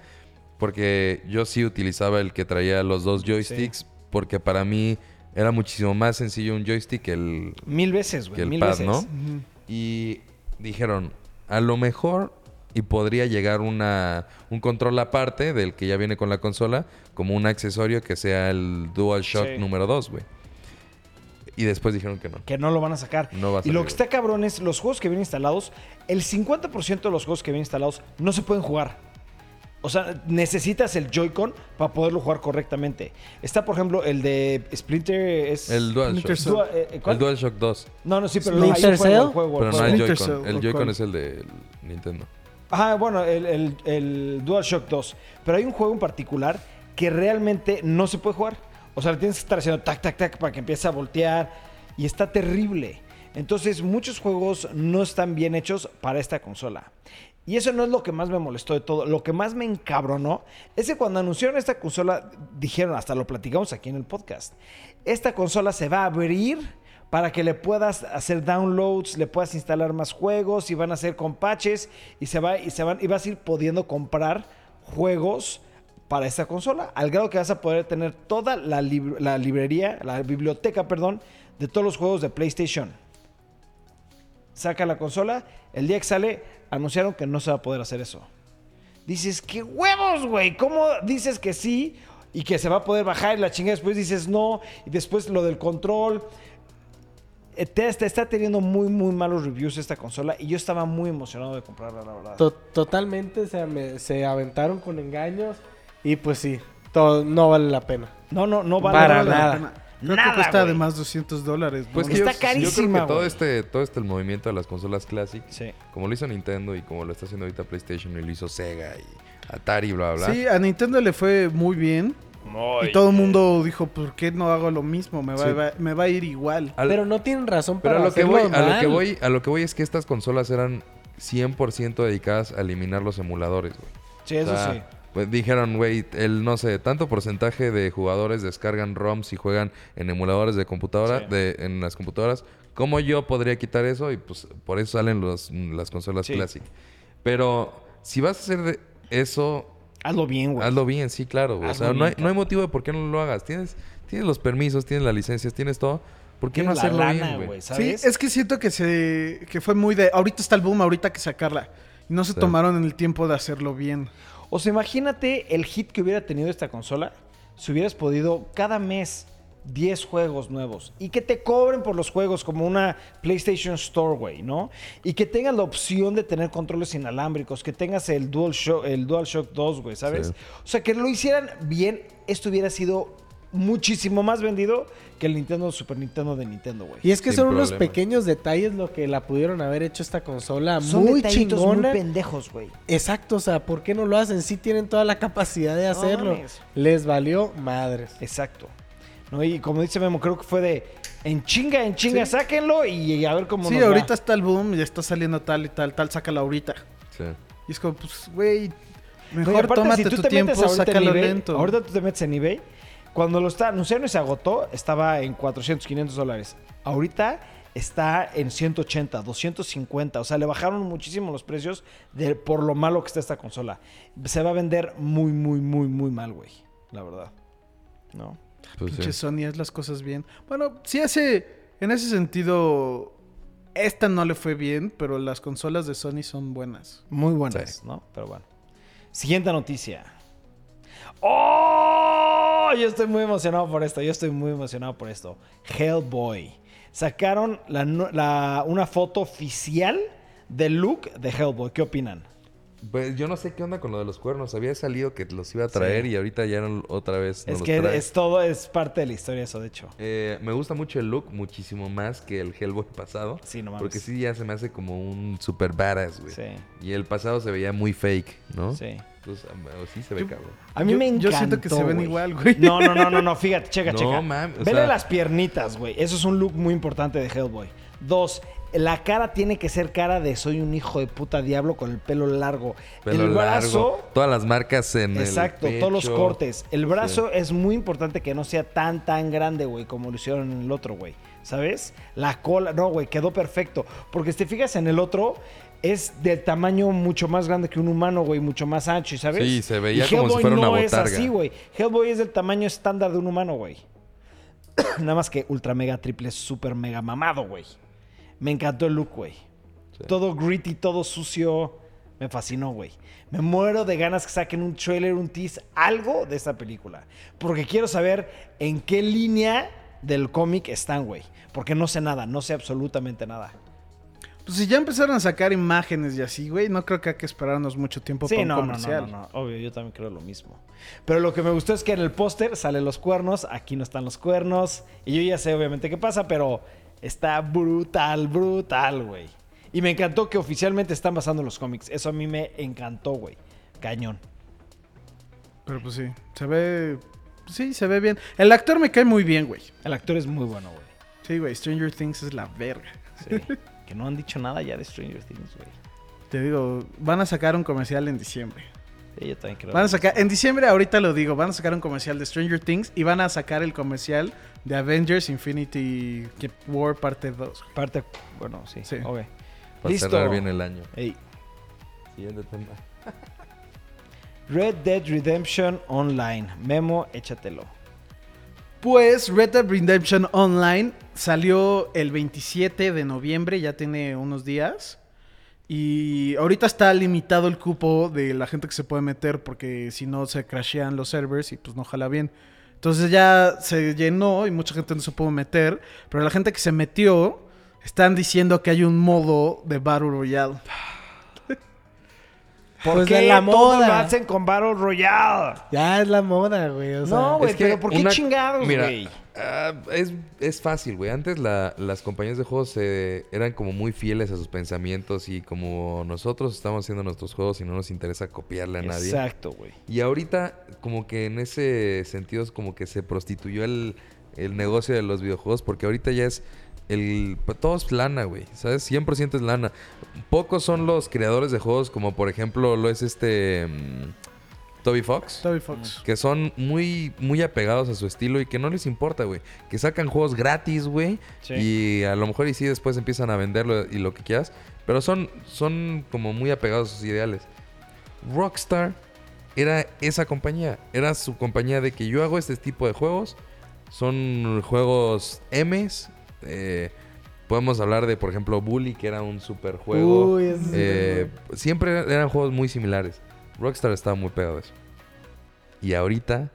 porque yo sí utilizaba el que traía los dos joysticks porque para mí era muchísimo más sencillo un joystick que el, Mil veces, güey. que el mil pad, veces. ¿no? Y dijeron, a lo mejor y podría llegar una, un control aparte del que ya viene con la consola, como un accesorio que sea el DualShock Sí. número 2, güey. Y después dijeron que no. Que no lo van a sacar. No va a y lo que está cabrón es los juegos que vienen instalados, el 50% de los juegos que vienen instalados no se pueden jugar. O sea, necesitas el Joy-Con para poderlo jugar correctamente. Está, por ejemplo, el de Splinter es... El DualShock. Splinter Dua- eh, ¿cuál? El DualShock 2. No, no, sí, pero Splinter hay un juego, Cell? juego, el Pero no juego. hay Splinter Joy-Con. Cell, El ¿o Joy-Con cuál? es el de Nintendo. Ajá, bueno, el, el, el DualShock 2. Pero hay un juego en particular que realmente no se puede jugar. O sea, le tienes que estar haciendo tac, tac, tac para que empiece a voltear. Y está terrible. Entonces, muchos juegos no están bien hechos para esta consola. Y eso no es lo que más me molestó de todo. Lo que más me encabronó es que cuando anunciaron esta consola, dijeron, hasta lo platicamos aquí en el podcast, esta consola se va a abrir para que le puedas hacer downloads, le puedas instalar más juegos y van a hacer con patches y se va y se van y vas a ir pudiendo comprar juegos para esta consola, al grado que vas a poder tener toda la, la librería, la biblioteca, perdón, de todos los juegos de PlayStation. Saca la consola, el día que sale anunciaron que no se va a poder hacer eso. Dices, ¿qué huevos, güey? ¿Cómo dices que sí y que se va a poder bajar y la chingada después dices no y después lo del control? Eh, te- te está teniendo muy, muy malos reviews esta consola y yo estaba muy emocionado de comprarla, la verdad. To- totalmente se, ame- se aventaron con engaños y pues sí, to- no vale la pena. No, no, no vale Para no vale la nada. pena. Creo Nada, que cuesta güey. además 200 dólares. ¿no? Pues que Está yo, yo creo carísima, que todo este, todo este el movimiento de las consolas Classic, Sí. como lo hizo Nintendo y como lo está haciendo ahorita PlayStation y lo hizo Sega y Atari, bla, bla, bla. Sí, a Nintendo le fue muy bien. Y todo el mundo dijo, ¿por qué no hago lo mismo? Me va, Sí. va- me va a ir igual. Al- Pero no tienen razón pero para a lo que hacerlo voy, a lo que voy, a lo que voy es que estas consolas eran 100% dedicadas a eliminar los emuladores, güey. Sí, eso O sea, sí. Pues dijeron, güey, el no sé, tanto porcentaje de jugadores descargan ROMs y juegan en emuladores de computadora, Sí. de, en las computadoras. ¿Cómo yo podría quitar eso? Y pues por eso salen los, las consolas Sí. Classic. Pero si vas a hacer de eso, Hazlo bien, güey. hazlo bien, sí, claro. güey. O sea, no hay, no hay motivo de por qué no lo hagas. Tienes, tienes los permisos, tienes las licencias, tienes todo. ¿Por qué no la hacerlo lana, bien, güey? güey, Sí, es que siento que se que fue muy de ahorita está el boom, ahorita hay que sacarla. Y no se Sí. tomaron el tiempo de hacerlo bien. O sea, imagínate el hit que hubiera tenido esta consola si hubieras podido cada mes 10 juegos nuevos y que te cobren por los juegos como una PlayStation Store, güey, ¿no? Y que tengas la opción de tener controles inalámbricos, que tengas el DualShock, el DualShock 2, güey, ¿sabes? Sí. O sea, que lo hicieran bien, esto hubiera sido muchísimo más vendido que el Nintendo Super Nintendo de Nintendo, güey. Y es que Sin son unos pequeños detalles lo que la pudieron haber hecho esta consola Son muy chingona. muy pendejos, güey. Exacto, o sea, ¿por qué no lo hacen? Sí tienen toda la capacidad de hacerlo. Les valió madres. Exacto. ¿No? Y como dice Memo, creo que fue de en chinga, en chinga, sáquenlo y a ver cómo Sí, nos va. ahorita está el boom, ya está saliendo tal y tal, tal, sácala ahorita. Sí. Y es como, pues, güey, No, y mejor aparte, tómate si tú tu te tiempo, metes sácalo lento. Ahorita tú te metes en eBay. Cuando lo está anunciaron y se agotó, estaba en 400, 500 dólares. Ahorita está en 180, 250. O sea, le bajaron muchísimo los precios de, por lo malo que está esta consola. Se va a vender muy, muy, muy, muy mal, güey. La verdad. ¿No? Pues, sí. Pinche Sony es las cosas bien. Bueno, sí hace, en ese sentido, esta no le fue bien, pero las consolas de Sony son buenas. Muy buenas, Sí. ¿no? Pero bueno. Siguiente noticia. ¡Oh! Yo estoy muy emocionado por esto. Yo estoy muy emocionado por esto. Hellboy. Sacaron la nu- la- una foto oficial del look de Hellboy. ¿Qué opinan? Pues yo no sé qué onda con lo de los cuernos. Había salido que los iba a traer Sí. y ahorita ya no- otra vez no es los que trae. es todo, es parte de la historia eso, de hecho. Eh, me gusta mucho el look, muchísimo más que el Hellboy pasado. Sí, no mames. Porque sí ya se me hace como un super badass, güey. Sí. Y el pasado se veía muy fake, ¿no? Sí. Entonces, ah, sí se ve Yo- cabrón. A mí Yo- me yo encantó, siento que se ven igual, güey. No, no, no, no, no. Fíjate, *laughs* checa, No, checa. Vele sea- las piernitas, güey. Eso es un look muy importante de Hellboy. Dos, la cara tiene que ser cara de soy un hijo de puta diablo con el pelo largo. Pelo el brazo... largo, todas las marcas en Exacto, el todos los cortes. El brazo es muy importante que no sea tan, tan grande, güey, como lo hicieron en el otro, güey. ¿Sabes? La cola, no, güey, quedó perfecto. Porque si te fijas en el otro, es del tamaño mucho más grande que un humano, güey, mucho más ancho, ¿sabes? Sí, se veía Y como si Hellboy fuera una no es botarga. así, güey. Hellboy es del tamaño estándar de un humano, güey. *clears throat* Nada más que ultra mega triple super mega mamado, güey. Me encantó el look, güey. Sí. Todo gritty, todo sucio. me fascinó, güey. Me muero de ganas que saquen un trailer, un tease, algo de esta película. Porque quiero saber en qué línea del cómic están, güey. Porque no sé nada, no sé absolutamente nada. Pues si ya empezaron a sacar imágenes y así, güey, no creo que hay que esperarnos mucho tiempo Sí, para un no, no, no, comercial. no, no. Obvio, yo también creo lo mismo. Pero lo que me gustó es que en el póster salen los cuernos, aquí no están los cuernos. Y yo ya sé obviamente qué pasa, pero está brutal, brutal, güey. Y me encantó que oficialmente están basando los cómics. Eso a mí me encantó, güey. Cañón. Pero pues sí, se ve... Sí, se ve bien. El actor me cae muy bien, güey. El actor es muy bueno, güey. Sí, güey, Stranger Things es la verga. Sí. *laughs* que no han dicho nada ya de Stranger Things, güey. Te digo, van a sacar un comercial en diciembre. Sí, yo también creo. Van a sacar, en diciembre, ahorita lo digo, van a sacar un comercial de Stranger Things y van a sacar el comercial de Avengers Infinity War parte 2. Parte, bueno, sí. Sí. ok. Para Listo. cerrar bien el año. Ey. Siguiente tema. Red Dead Redemption Online. Memo, échatelo. Pues Red Dead Redemption Online salió el 27 de noviembre, ya tiene unos días. Y ahorita está limitado el cupo de la gente que se puede meter porque si no se crashean los servers y pues no jala bien. Entonces ya se llenó y mucha gente no se pudo meter. Pero la gente que se metió están diciendo que hay un modo de Battle Royale. ¿Por Pues qué de la todo moda. lo hacen con Battle Royale? Ya es la moda, güey. O sea, No, güey, Es que pero ¿por qué una- chingados, Mira, güey? ah, es, es fácil, güey. Antes la- las compañías de juegos eh, eran como muy fieles a sus pensamientos y como nosotros estamos haciendo nuestros juegos y no nos interesa copiarle a nadie. Exacto, güey. Y ahorita como que en ese sentido es como que se prostituyó el, el negocio de los videojuegos porque ahorita ya es el pues, todo es lana, güey, ¿sabes? 100% es lana. Pocos son los creadores de juegos como por ejemplo lo es este mm, Toby Fox. Toby Fox. Que son muy, muy apegados a su estilo y que no les importa, güey. Que sacan juegos gratis, güey. Sí. Y a lo mejor y sí después empiezan a venderlo y lo que quieras. Pero son, son como muy apegados a sus ideales. Rockstar era esa compañía. Era su compañía de que yo hago este tipo de juegos. Son juegos M's. Eh, podemos hablar de, por ejemplo, Bully, que era un super juego. Uy, Eh, siempre eran juegos muy similares. Rockstar estaba muy pegado a eso. Y ahorita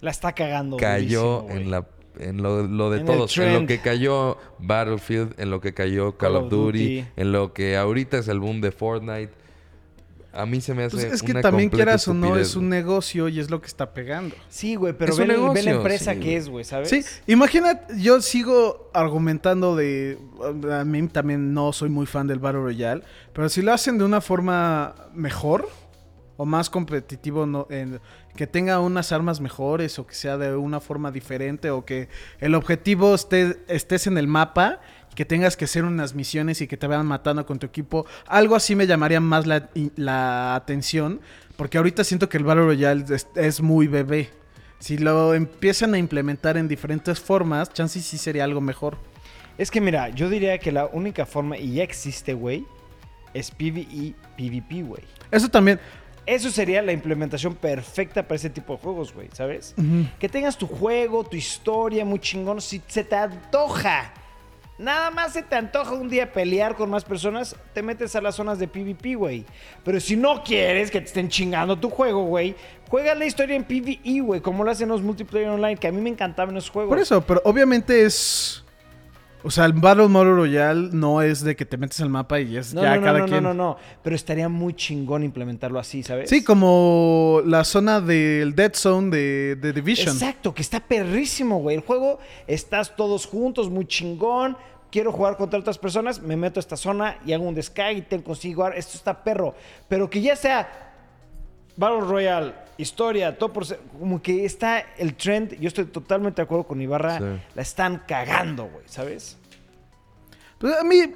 La está cagando, cayó en la en lo, lo de En todos, en lo que cayó Battlefield, en lo que cayó Call, of Duty, en lo que ahorita es el boom de Fortnite. A mí se me hace Pues es que una también quieras o no, es un negocio y es lo que está pegando. Sí, güey, pero ve, la empresa sí, que es, güey, ¿sabes? Sí, imagínate, yo sigo argumentando de. A mí también no soy muy fan del Battle Royale, pero si lo hacen de una forma mejor o más competitivo, no, en- que tenga unas armas mejores o que sea de una forma diferente o que el objetivo esté, estés en el mapa. Que tengas que hacer unas misiones y que te vayan matando con tu equipo. Algo así me llamaría más la, la atención. Porque ahorita siento que el Battle Royale es, es muy bebé. Si lo empiezan a implementar en diferentes formas, chances sí sería algo mejor. Es que mira, yo diría que la única forma, y ya existe, güey, es PvE, PvP, güey. Eso también. Eso sería la implementación perfecta para ese tipo de juegos, güey, ¿sabes? Que tengas tu juego, tu historia muy chingón. Si se te antoja, nada más se te antoja un día pelear con más personas, te metes a las zonas de PvP, güey. Pero si no quieres que te estén chingando tu juego, güey, juega la historia en PvE, güey, como lo hacen los multiplayer online, que a mí me encantaban esos juegos. Por eso, pero obviamente es. O sea, el Battle Model Royale no es de que te metes al mapa y es No, ya no, no, cada no, quien. no, no, no. Pero estaría muy chingón implementarlo así, ¿sabes? Sí, como la zona del Dead Zone de, de Division. Exacto, que está perrísimo, güey. El juego, estás todos juntos, muy chingón. Quiero jugar contra otras personas, me meto a esta zona y hago un descargue y te consigo. Esto está perro. Pero que ya sea Battle Royale, historia, todo por ser- Como que está el trend. Yo estoy totalmente de acuerdo con Ibarra. Sí. La están cagando, güey, ¿sabes? Pues a mí,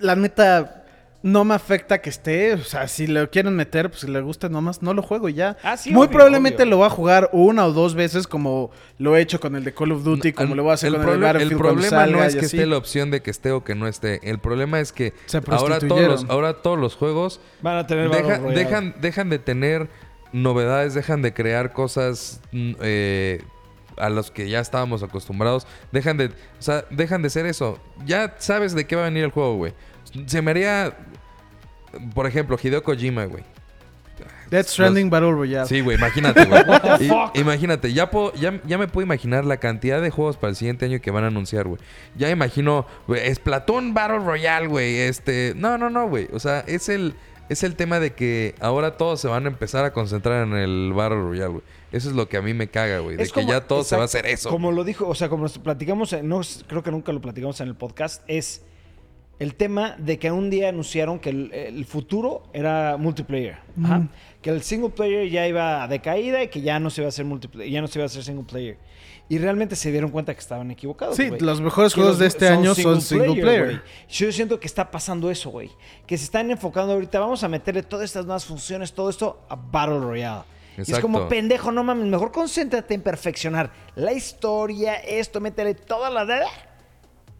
la neta, no me afecta que esté. O sea, si lo quieren meter, pues si le gusta nomás, no lo juego y ya. Ah, sí, Muy obvio, probablemente obvio. lo va a jugar una o dos veces, como lo he hecho con el de Call of Duty, como El- lo voy a hacer el con el Battlefield El problema no es que esté la opción de que esté o que no esté. El problema es que Se ahora todos, los, ahora todos los juegos Van a tener deja- dejan de tener novedades, dejan de crear cosas mm, eh, a los que ya estábamos acostumbrados. Dejan de, o sea, dejan de ser eso. Ya sabes de qué va a venir el juego, güey. Se me haría por ejemplo, Hideo Kojima, güey. Death Stranding Battle Royale. Sí, güey, imagínate, güey. *laughs* the I- fuck? imagínate, ya, puedo- ya, ya me puedo imaginar la cantidad de juegos para el siguiente año que van a anunciar, güey. Ya imagino, güey, Splatoon Battle Royale, güey. Este, no, no, no, güey. O sea, es el, es el tema de que ahora todos se van a empezar a concentrar en el Battle Royale, güey. Eso es lo que a mí me caga, güey. De Es que ya todo se va a hacer eso. Como lo dijo, o sea, como nos platicamos, en- no, creo que nunca lo platicamos en el podcast, es el tema de que un día anunciaron que el, el futuro era multiplayer. Ajá. Que el single player ya iba de caída y que ya no se iba a hacer multiplayer, ya no se iba a hacer single player. Y realmente se dieron cuenta que estaban equivocados. Sí, los mejores juegos los- de este año son single player. Yo siento que está pasando eso, güey. Que se están enfocando ahorita, vamos a meterle todas estas nuevas funciones, todo esto a Battle Royale. Y es como, pendejo, no mames, mejor concéntrate en perfeccionar la historia, esto, métele toda la...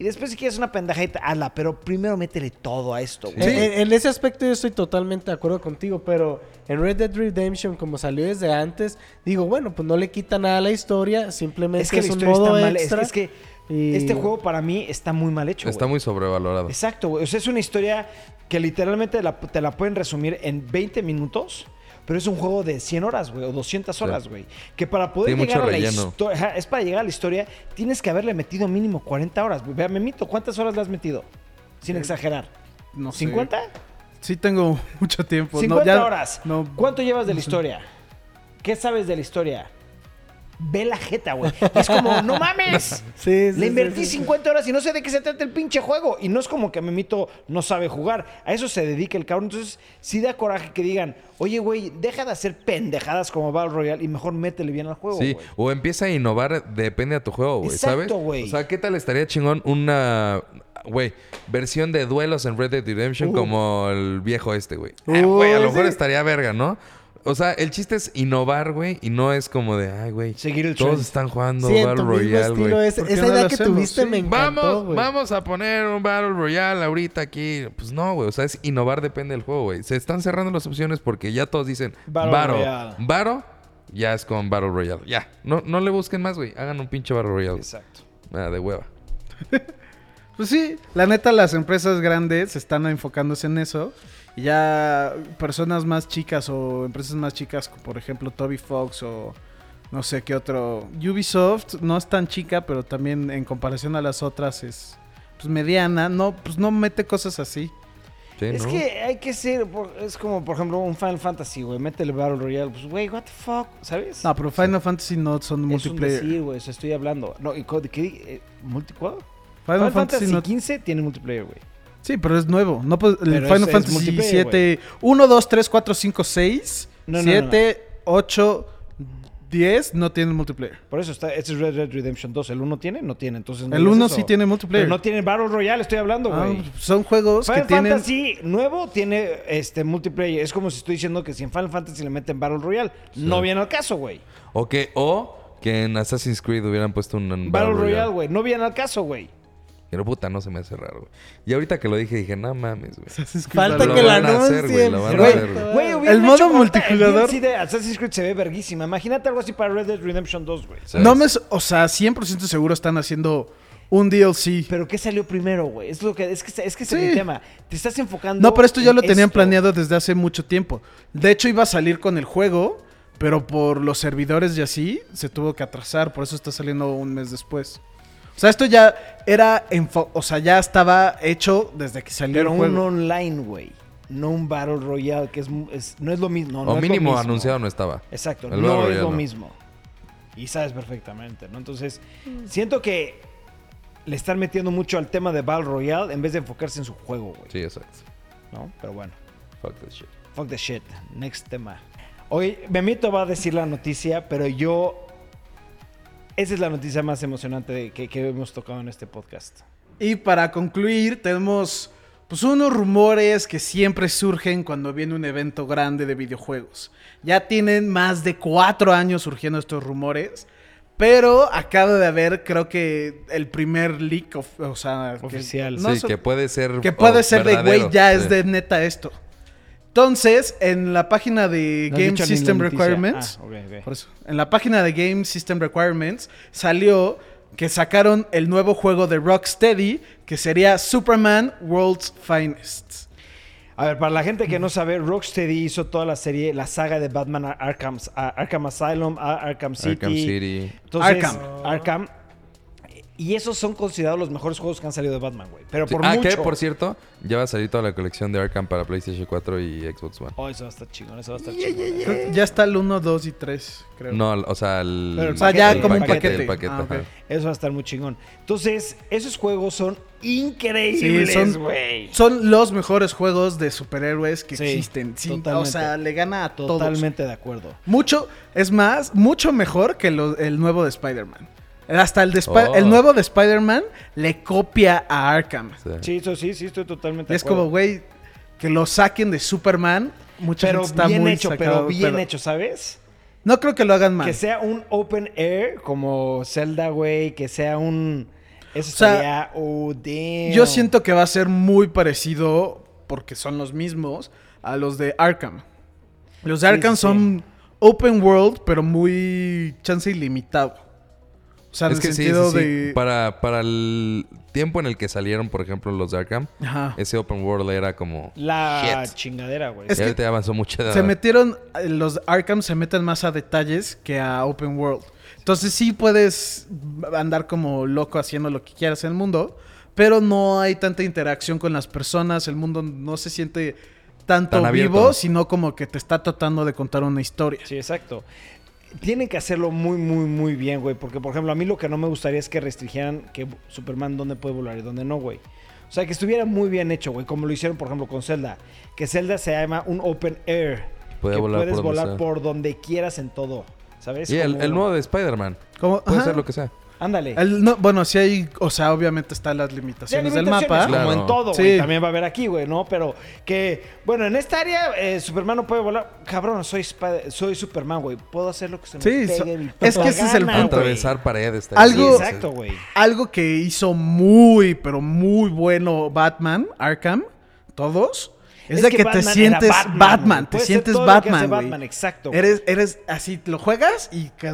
Y después si quieres una pendejita, hazla, pero primero métele todo a esto, güey. En, en- en ese aspecto yo estoy totalmente de acuerdo contigo, pero en Red Dead Redemption, como salió desde antes, digo, bueno, pues no le quita nada a la historia, simplemente Es que es, la un historia modo está mal, es, es que y- este juego para mí está muy mal hecho, Está muy sobrevalorado. Exacto, güey. O sea, es una historia que literalmente la- te la pueden resumir en 20 minutos, pero es un juego de 100 horas, güey, o 200 horas, güey. Que para poder Tiene llegar a la historia, es para llegar a la historia, tienes que haberle metido mínimo 40 horas. güey. Vea, me mito, ¿cuántas horas le has metido? Sin exagerar. No sé. ¿50? Sí tengo *laughs* mucho tiempo. No, 50 ya- horas. No, ¿Cuánto llevas de la historia? ¿Qué sabes de la historia? Ve la jeta, güey. Es como, no mames. *laughs* Sí, sí, Le invertí sí, sí. 50 horas y no sé de qué se trata el pinche juego. Y no es como que Memito no sabe jugar. A eso se dedica el cabrón. Entonces, sí da coraje que digan, oye, güey, deja de hacer pendejadas como Battle Royale y mejor métele bien al juego, Sí, o empieza a innovar, depende de tu juego, güey, ¿sabes? O sea, ¿qué tal estaría chingón una, güey, versión de duelos en Red Dead Redemption Uh. como el viejo este, güey? Ah, Uy, güey, a lo mejor sí. estaría verga, ¿no? O sea, el chiste es innovar, güey, y no es como de, ay, güey, Seguir el todos trend. están jugando Sí, en Battle tu mismo Royale, estilo, güey. ese- ¿Por qué esa no idea lo que hacemos? tuviste Sí. me encantó, Vamos, güey. vamos a poner un Battle Royale ahorita aquí. Pues no, güey. O sea, es innovar depende del juego, güey. Se están cerrando las opciones porque ya todos dicen Battle Battle. Royale. Ya es con Battle Royale. Ya. No, no le busquen más, güey. Hagan un pinche Battle Royale. Exacto. Ah, de hueva. *laughs* Pues sí, la neta, las empresas grandes están enfocándose en eso. Y ya personas más chicas o empresas más chicas, como por ejemplo Toby Fox o no sé qué otro. Ubisoft no es tan chica, pero también en comparación a las otras es pues mediana. No, pues no mete cosas así. Sí, Es ¿no? que hay que ser, es como por ejemplo un Final Fantasy, güey, métele Battle Royale, pues güey, what the fuck, ¿sabes? No, pero Final Fantasy no son es un multiplayer. decir, güey, eso estoy hablando. No, ¿y qué? eh, multi ¿cuál? Final, Final, Fantasy, Fantasy no. 15 tiene multiplayer, güey. Sí, pero es nuevo. No, pues, el Final Fantasy 7, 1, 2, 3, 4, 5, 6, No, no, 7, 8, 10 no tienen multiplayer. Por eso está, este es Red Dead Redemption 2. ¿El 1 tiene? No tiene, entonces no El digas 1 eso. sí tiene multiplayer. Pero no tiene Battle Royale, estoy hablando, Ah, güey. son juegos Final que tienen... Fantasy nuevo tiene este multiplayer. Es como si estoy diciendo que si en Final Fantasy le meten Battle Royale, no viene al caso, güey. O que, o que en Assassin's Creed hubieran puesto un, un Battle Royale, güey. No viene al caso, güey. Pero puta, no se me hace raro, güey. Y ahorita que lo dije, dije, no mames, güey. *laughs* Falta Lo que la anuncien. Güey, güey. El modo multijugador- DLC de Assassin's Creed se ve verguísima. Imagínate algo así para Red Dead Redemption 2, güey. No me... O sea, 100% seguro están haciendo un DLC. Pero ¿qué salió primero, güey? Es lo que es que es que ese es Sí. el tema. Te estás enfocando No, pero esto ya lo tenían esto. planeado desde hace mucho tiempo. De hecho, iba a salir con el juego, pero por los servidores y así, se tuvo que atrasar. Por eso está saliendo un mes después. O sea, esto ya era... enfo- O sea, ya estaba hecho desde que salió Pero el un juego. online, güey. No un Battle Royale, que es, es- no es lo mismo. no, no o es lo mínimo mismo. anunciado no estaba. Exacto, El no es lo no. mismo. Y sabes perfectamente, ¿no? Entonces, siento que le están metiendo mucho al tema de Battle Royale en vez de enfocarse en su juego, güey. Sí, exacto. ¿No? Pero bueno, Fuck that shit. fuck the shit. Next tema. Hoy, Memito va a decir la noticia, pero yo. Esa es la noticia más emocionante de- que, que hemos tocado en este podcast. Y para concluir, tenemos pues unos rumores que siempre surgen cuando viene un evento grande de videojuegos. Ya tienen más de cuatro años surgiendo estos rumores. Pero acaba de haber, creo que, el primer leak, of- o sea, que- Oficial. no sí, so- que puede ser. que puede oh, ser de, güey, ya Sí. es de neta esto. Entonces, en la página de No Game System. Requirements, Ah, por eso, en la página de Game System Requirements salió que sacaron el nuevo juego de Rocksteady, que sería Superman World's Finest. A ver, para la gente que no sabe, Rocksteady hizo toda la serie, la saga de Batman Ar- Arkham, Ar- Arkham Asylum, Ar- Arkham City. Arkham City. Entonces, Arkham. Arkham. Y esos son considerados los mejores juegos que han salido de Batman, güey. Pero Sí. por ah, mucho. que por cierto, ya va a salir toda la colección de Arkham para PlayStation 4 y Xbox One. Oh, eso va a estar chingón, eso va a estar chingón. Ya está el 1, 2 y 3, creo. No, o sea, el, Pero el O sea, ya como un paquete. el paquete, Ah. Eso va a estar muy chingón. Entonces, esos juegos son increíbles, Sí, son- güey. Son los mejores juegos de superhéroes que Sí, existen. Sin- o totalmente. sea, le gana a todos. Totalmente de acuerdo. Mucho, es más, mucho mejor que lo- el nuevo de Spider-Man. Hasta el, de Oh. el nuevo de Spider-Man le copia a Arkham. Sí. Sí, eso sí, sí, estoy totalmente Y de es como, acuerdo. güey, que lo saquen de Superman. Mucha Pero gente está bien muy hecho, sacado, pero bien hecho, ¿sabes? No creo que lo hagan mal. Que sea un open air como Zelda, güey, que sea un... Eso O sea, estaría... Oh, damn. Yo siento que va a ser muy parecido, porque son los mismos, a los de Arkham. Los de Sí, Arkham sí, son open world, pero muy chance ilimitado. O sea, en Es el que sí, sentido sí, sí. de... Para, para el tiempo en el que salieron, por ejemplo, los de Arkham, Ajá. ese open world era como... La Shit. chingadera, güey. Es que ya avanzó mucho. Se metieron, eh, los Arkham se meten más a detalles que a open world. Entonces sí puedes andar como loco haciendo lo que quieras en el mundo, pero no hay tanta interacción con las personas, el mundo no se siente tanto Tan vivo, sino como que te está tratando de contar una historia. Sí, exacto. Tienen que hacerlo muy, muy, muy bien, güey. Porque, por ejemplo, a mí lo que no me gustaría es que restringieran que Superman dónde puede volar y dónde no, güey. O sea, que estuviera muy bien hecho, güey. Como lo hicieron, por ejemplo, con Zelda. Que Zelda se llama un open air. Puede que volar puedes por donde volar sea. por donde quieras en todo. ¿Sabes? Y el, Como- el nuevo de Spider-Man. Como- Puede ajá. ser lo que sea. Ándale. El- no, bueno, sí hay, o sea, obviamente están las Sí, limitaciones del limitaciones, mapa. Como Claro. en todo, Sí. güey. También va a haber aquí, güey, ¿no? Pero que, bueno, en esta área eh, Superman no puede volar. Cabrón, soy, soy Superman, güey. Puedo hacer lo que se me Sí, pegue so- mi es que ese es el punto. Atravesar paredes. Sí, Algo- exacto, güey. Algo que hizo muy, pero muy bueno Batman, Arkham, todos, es, de que, te Batman era sientes Batman, güey. te sientes todo lo que hace Batman, güey. Batman, exacto. güey. Eres, eres así, lo juegas y que-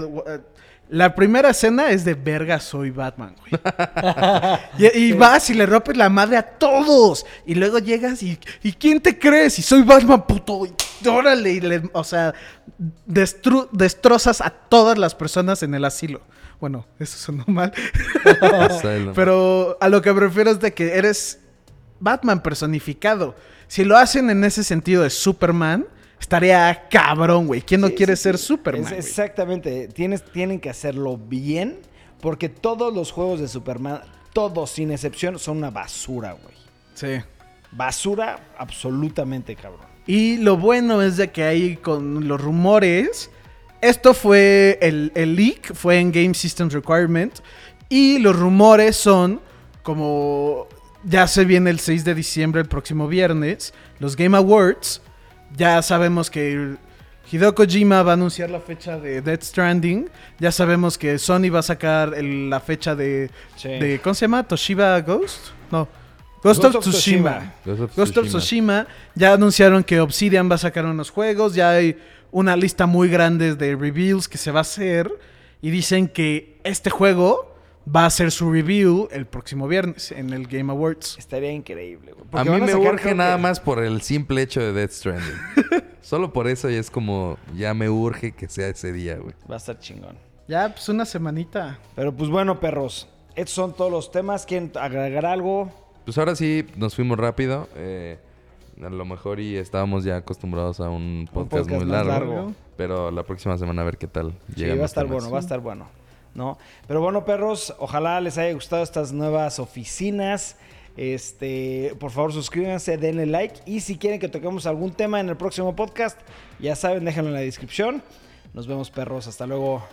la primera escena es de verga, soy Batman, güey. *laughs* y, y vas y le rompes la madre a todos. Y luego llegas y, ¿y quién te crees? Y soy Batman, puto. Y órale, y le- o sea, destru- destrozas a todas las personas en el asilo. Bueno, eso sonó mal. *laughs* *laughs* Pero a lo que me refiero es de que eres Batman personificado. Si lo hacen en ese sentido de Superman, estaría cabrón, güey. ¿Quién no Sí, quiere sí, ser sí. Superman? Es- exactamente. Tienes, tienen que hacerlo bien. Porque todos los juegos de Superman, todos sin excepción, son una basura, güey. Sí. Basura absolutamente, cabrón. Y lo bueno es de que ahí con los rumores, esto fue el, el leak, fue en Game Systems Requirement. Y los rumores son como ya se viene el 6 de diciembre, el próximo viernes, los Game Awards. Ya sabemos que Hideo Kojima va a anunciar la fecha de Death Stranding. Ya sabemos que Sony va a sacar el- la fecha de, Sí. de. ¿Cómo se llama? ¿Toshiba Ghost? No. Ghost, of, Tsushima. Ghost of Ghost of Tsushima. Tsushima. Ya anunciaron que Obsidian va a sacar unos juegos. Ya hay una lista muy grande de reveals que se va a hacer. Y dicen que este juego va a hacer su review el próximo viernes en el Game Awards. Estaría increíble, güey. A mí me urge nada que- más por el simple hecho de Death Stranding. *laughs* Solo por eso ya es como, ya me urge que sea ese día, güey. Va a estar chingón. Ya, pues una semanita. Pero pues bueno, perros. Estos son todos los temas. ¿Quieren agregar algo? Pues ahora sí, nos fuimos rápido. eh, a lo mejor y estábamos ya acostumbrados a un podcast, podcast muy largo, largo. Pero la próxima semana a ver qué tal. Sí, va a estar temas. bueno, va a estar bueno. ¿No? Pero bueno, perros, ojalá les haya gustado estas nuevas oficinas. Este, por favor, suscríbanse, denle like. Y si quieren que toquemos algún tema en el próximo podcast, ya saben, déjenlo en la descripción. Nos vemos, perros. Hasta luego.